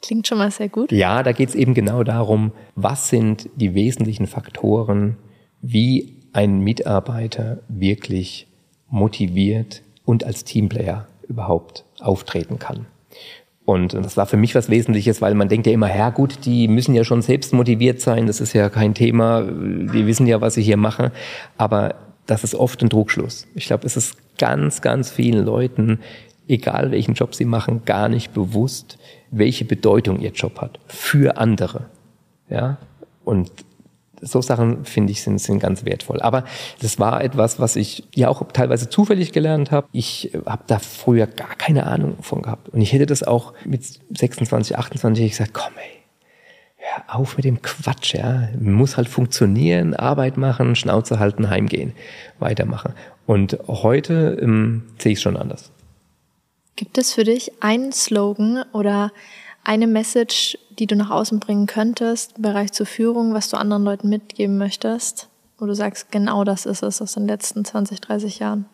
Klingt schon mal sehr gut. Ja, da geht es eben genau darum, was sind die wesentlichen Faktoren, wie ein Mitarbeiter wirklich motiviert und als Teamplayer überhaupt auftreten kann. Und das war für mich was Wesentliches, weil man denkt ja immer, ja gut, die müssen ja schon selbst motiviert sein, das ist ja kein Thema, die wissen ja, was sie hier machen. Aber das ist oft ein Druckschluss. Ich glaube, es ist ganz, ganz vielen Leuten egal welchen Job sie machen, gar nicht bewusst, welche Bedeutung ihr Job hat für andere. Ja, und so Sachen finde ich sind, sind ganz wertvoll. Aber das war etwas, was ich ja auch teilweise zufällig gelernt habe. Ich habe da früher gar keine Ahnung von gehabt. Und ich hätte das auch mit 26, 28 gesagt, komm ey, hör auf mit dem Quatsch, ja. Muss halt funktionieren, Arbeit machen, Schnauze halten, heimgehen, weitermachen. Und heute ähm, sehe ich es schon anders. Gibt es für dich einen Slogan oder eine Message, die du nach außen bringen könntest im Bereich zur Führung, was du anderen Leuten mitgeben möchtest? Wo du sagst, genau das ist es aus den letzten 20, 30 Jahren?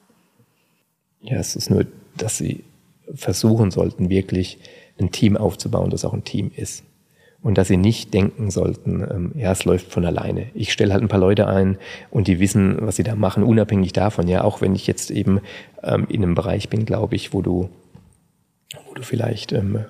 Ja, es ist nur, dass sie versuchen sollten, wirklich ein Team aufzubauen, das auch ein Team ist. Und dass sie nicht denken sollten, ähm, ja, es läuft von alleine. Ich stelle halt ein paar Leute ein und die wissen, was sie da machen, unabhängig davon. Ja, auch wenn ich jetzt eben ähm, in einem Bereich bin, glaube ich, wo du, wo du vielleicht ähm,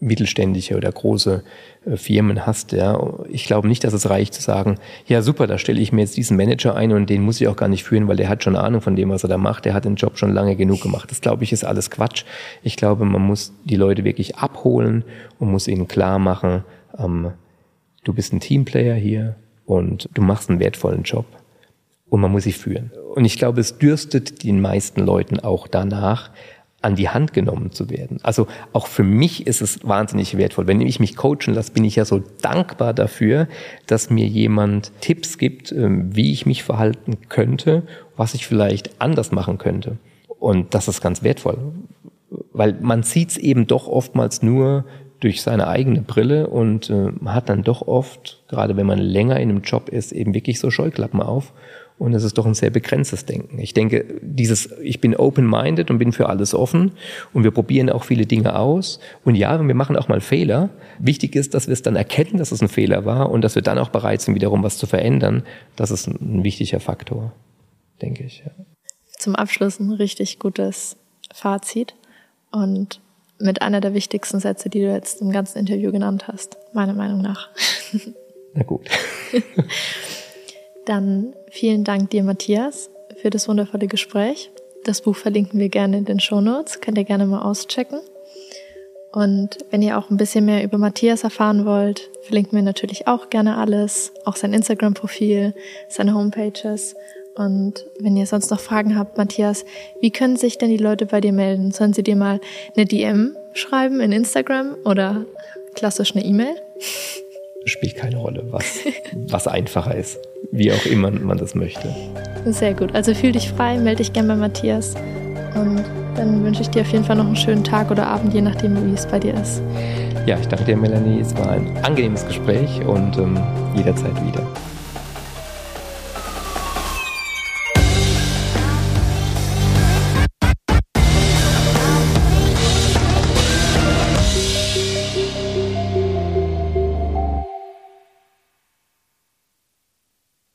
mittelständische oder große äh, Firmen hast, ja. Ich glaube nicht, dass es reicht zu sagen, ja super, da stelle ich mir jetzt diesen Manager ein und den muss ich auch gar nicht führen, weil der hat schon Ahnung von dem, was er da macht. Der hat den Job schon lange genug gemacht. Das glaube ich ist alles Quatsch. Ich glaube, man muss die Leute wirklich abholen und muss ihnen klar machen, ähm, du bist ein Teamplayer hier und du machst einen wertvollen Job und man muss sich führen. Und ich glaube, es dürstet den meisten Leuten auch danach, an die Hand genommen zu werden. Also auch für mich ist es wahnsinnig wertvoll. Wenn ich mich coachen lasse, bin ich ja so dankbar dafür, dass mir jemand Tipps gibt, ähm, wie ich mich verhalten könnte, was ich vielleicht anders machen könnte. Und das ist ganz wertvoll, weil man sieht es eben doch oftmals nur durch seine eigene Brille und äh, hat dann doch oft, gerade wenn man länger in einem Job ist, eben wirklich so Scheuklappen auf. Und es ist doch ein sehr begrenztes Denken. Ich denke, dieses, ich bin open-minded und bin für alles offen und wir probieren auch viele Dinge aus. Und ja, wir machen auch mal Fehler. Wichtig ist, dass wir es dann erkennen, dass es ein Fehler war und dass wir dann auch bereit sind, wiederum was zu verändern. Das ist ein, wichtiger Faktor, denke ich. Ja. Zum Abschluss ein richtig gutes Fazit. Und mit einer der wichtigsten Sätze, die du jetzt im ganzen Interview genannt hast, meiner Meinung nach. Na gut. *laughs* Dann vielen Dank dir, Matthias, für das wundervolle Gespräch. Das Buch verlinken wir gerne in den Show Notes, könnt ihr gerne mal auschecken. Und wenn ihr auch ein bisschen mehr über Matthias erfahren wollt, verlinken wir natürlich auch gerne alles, auch sein Instagram-Profil, seine Homepages und wenn ihr sonst noch Fragen habt, Matthias, wie können sich denn die Leute bei dir melden? Sollen sie dir mal eine DM schreiben in Instagram oder klassisch eine E-Mail? *laughs* Spielt keine Rolle, was, *laughs* was einfacher ist. Wie auch immer man das möchte. Sehr gut. Also fühl dich frei, melde dich gerne bei Matthias. Und dann wünsche ich dir auf jeden Fall noch einen schönen Tag oder Abend, je nachdem, wie es bei dir ist. Ja, ich danke dir, Melanie. Es war ein angenehmes Gespräch und ähm, jederzeit wieder.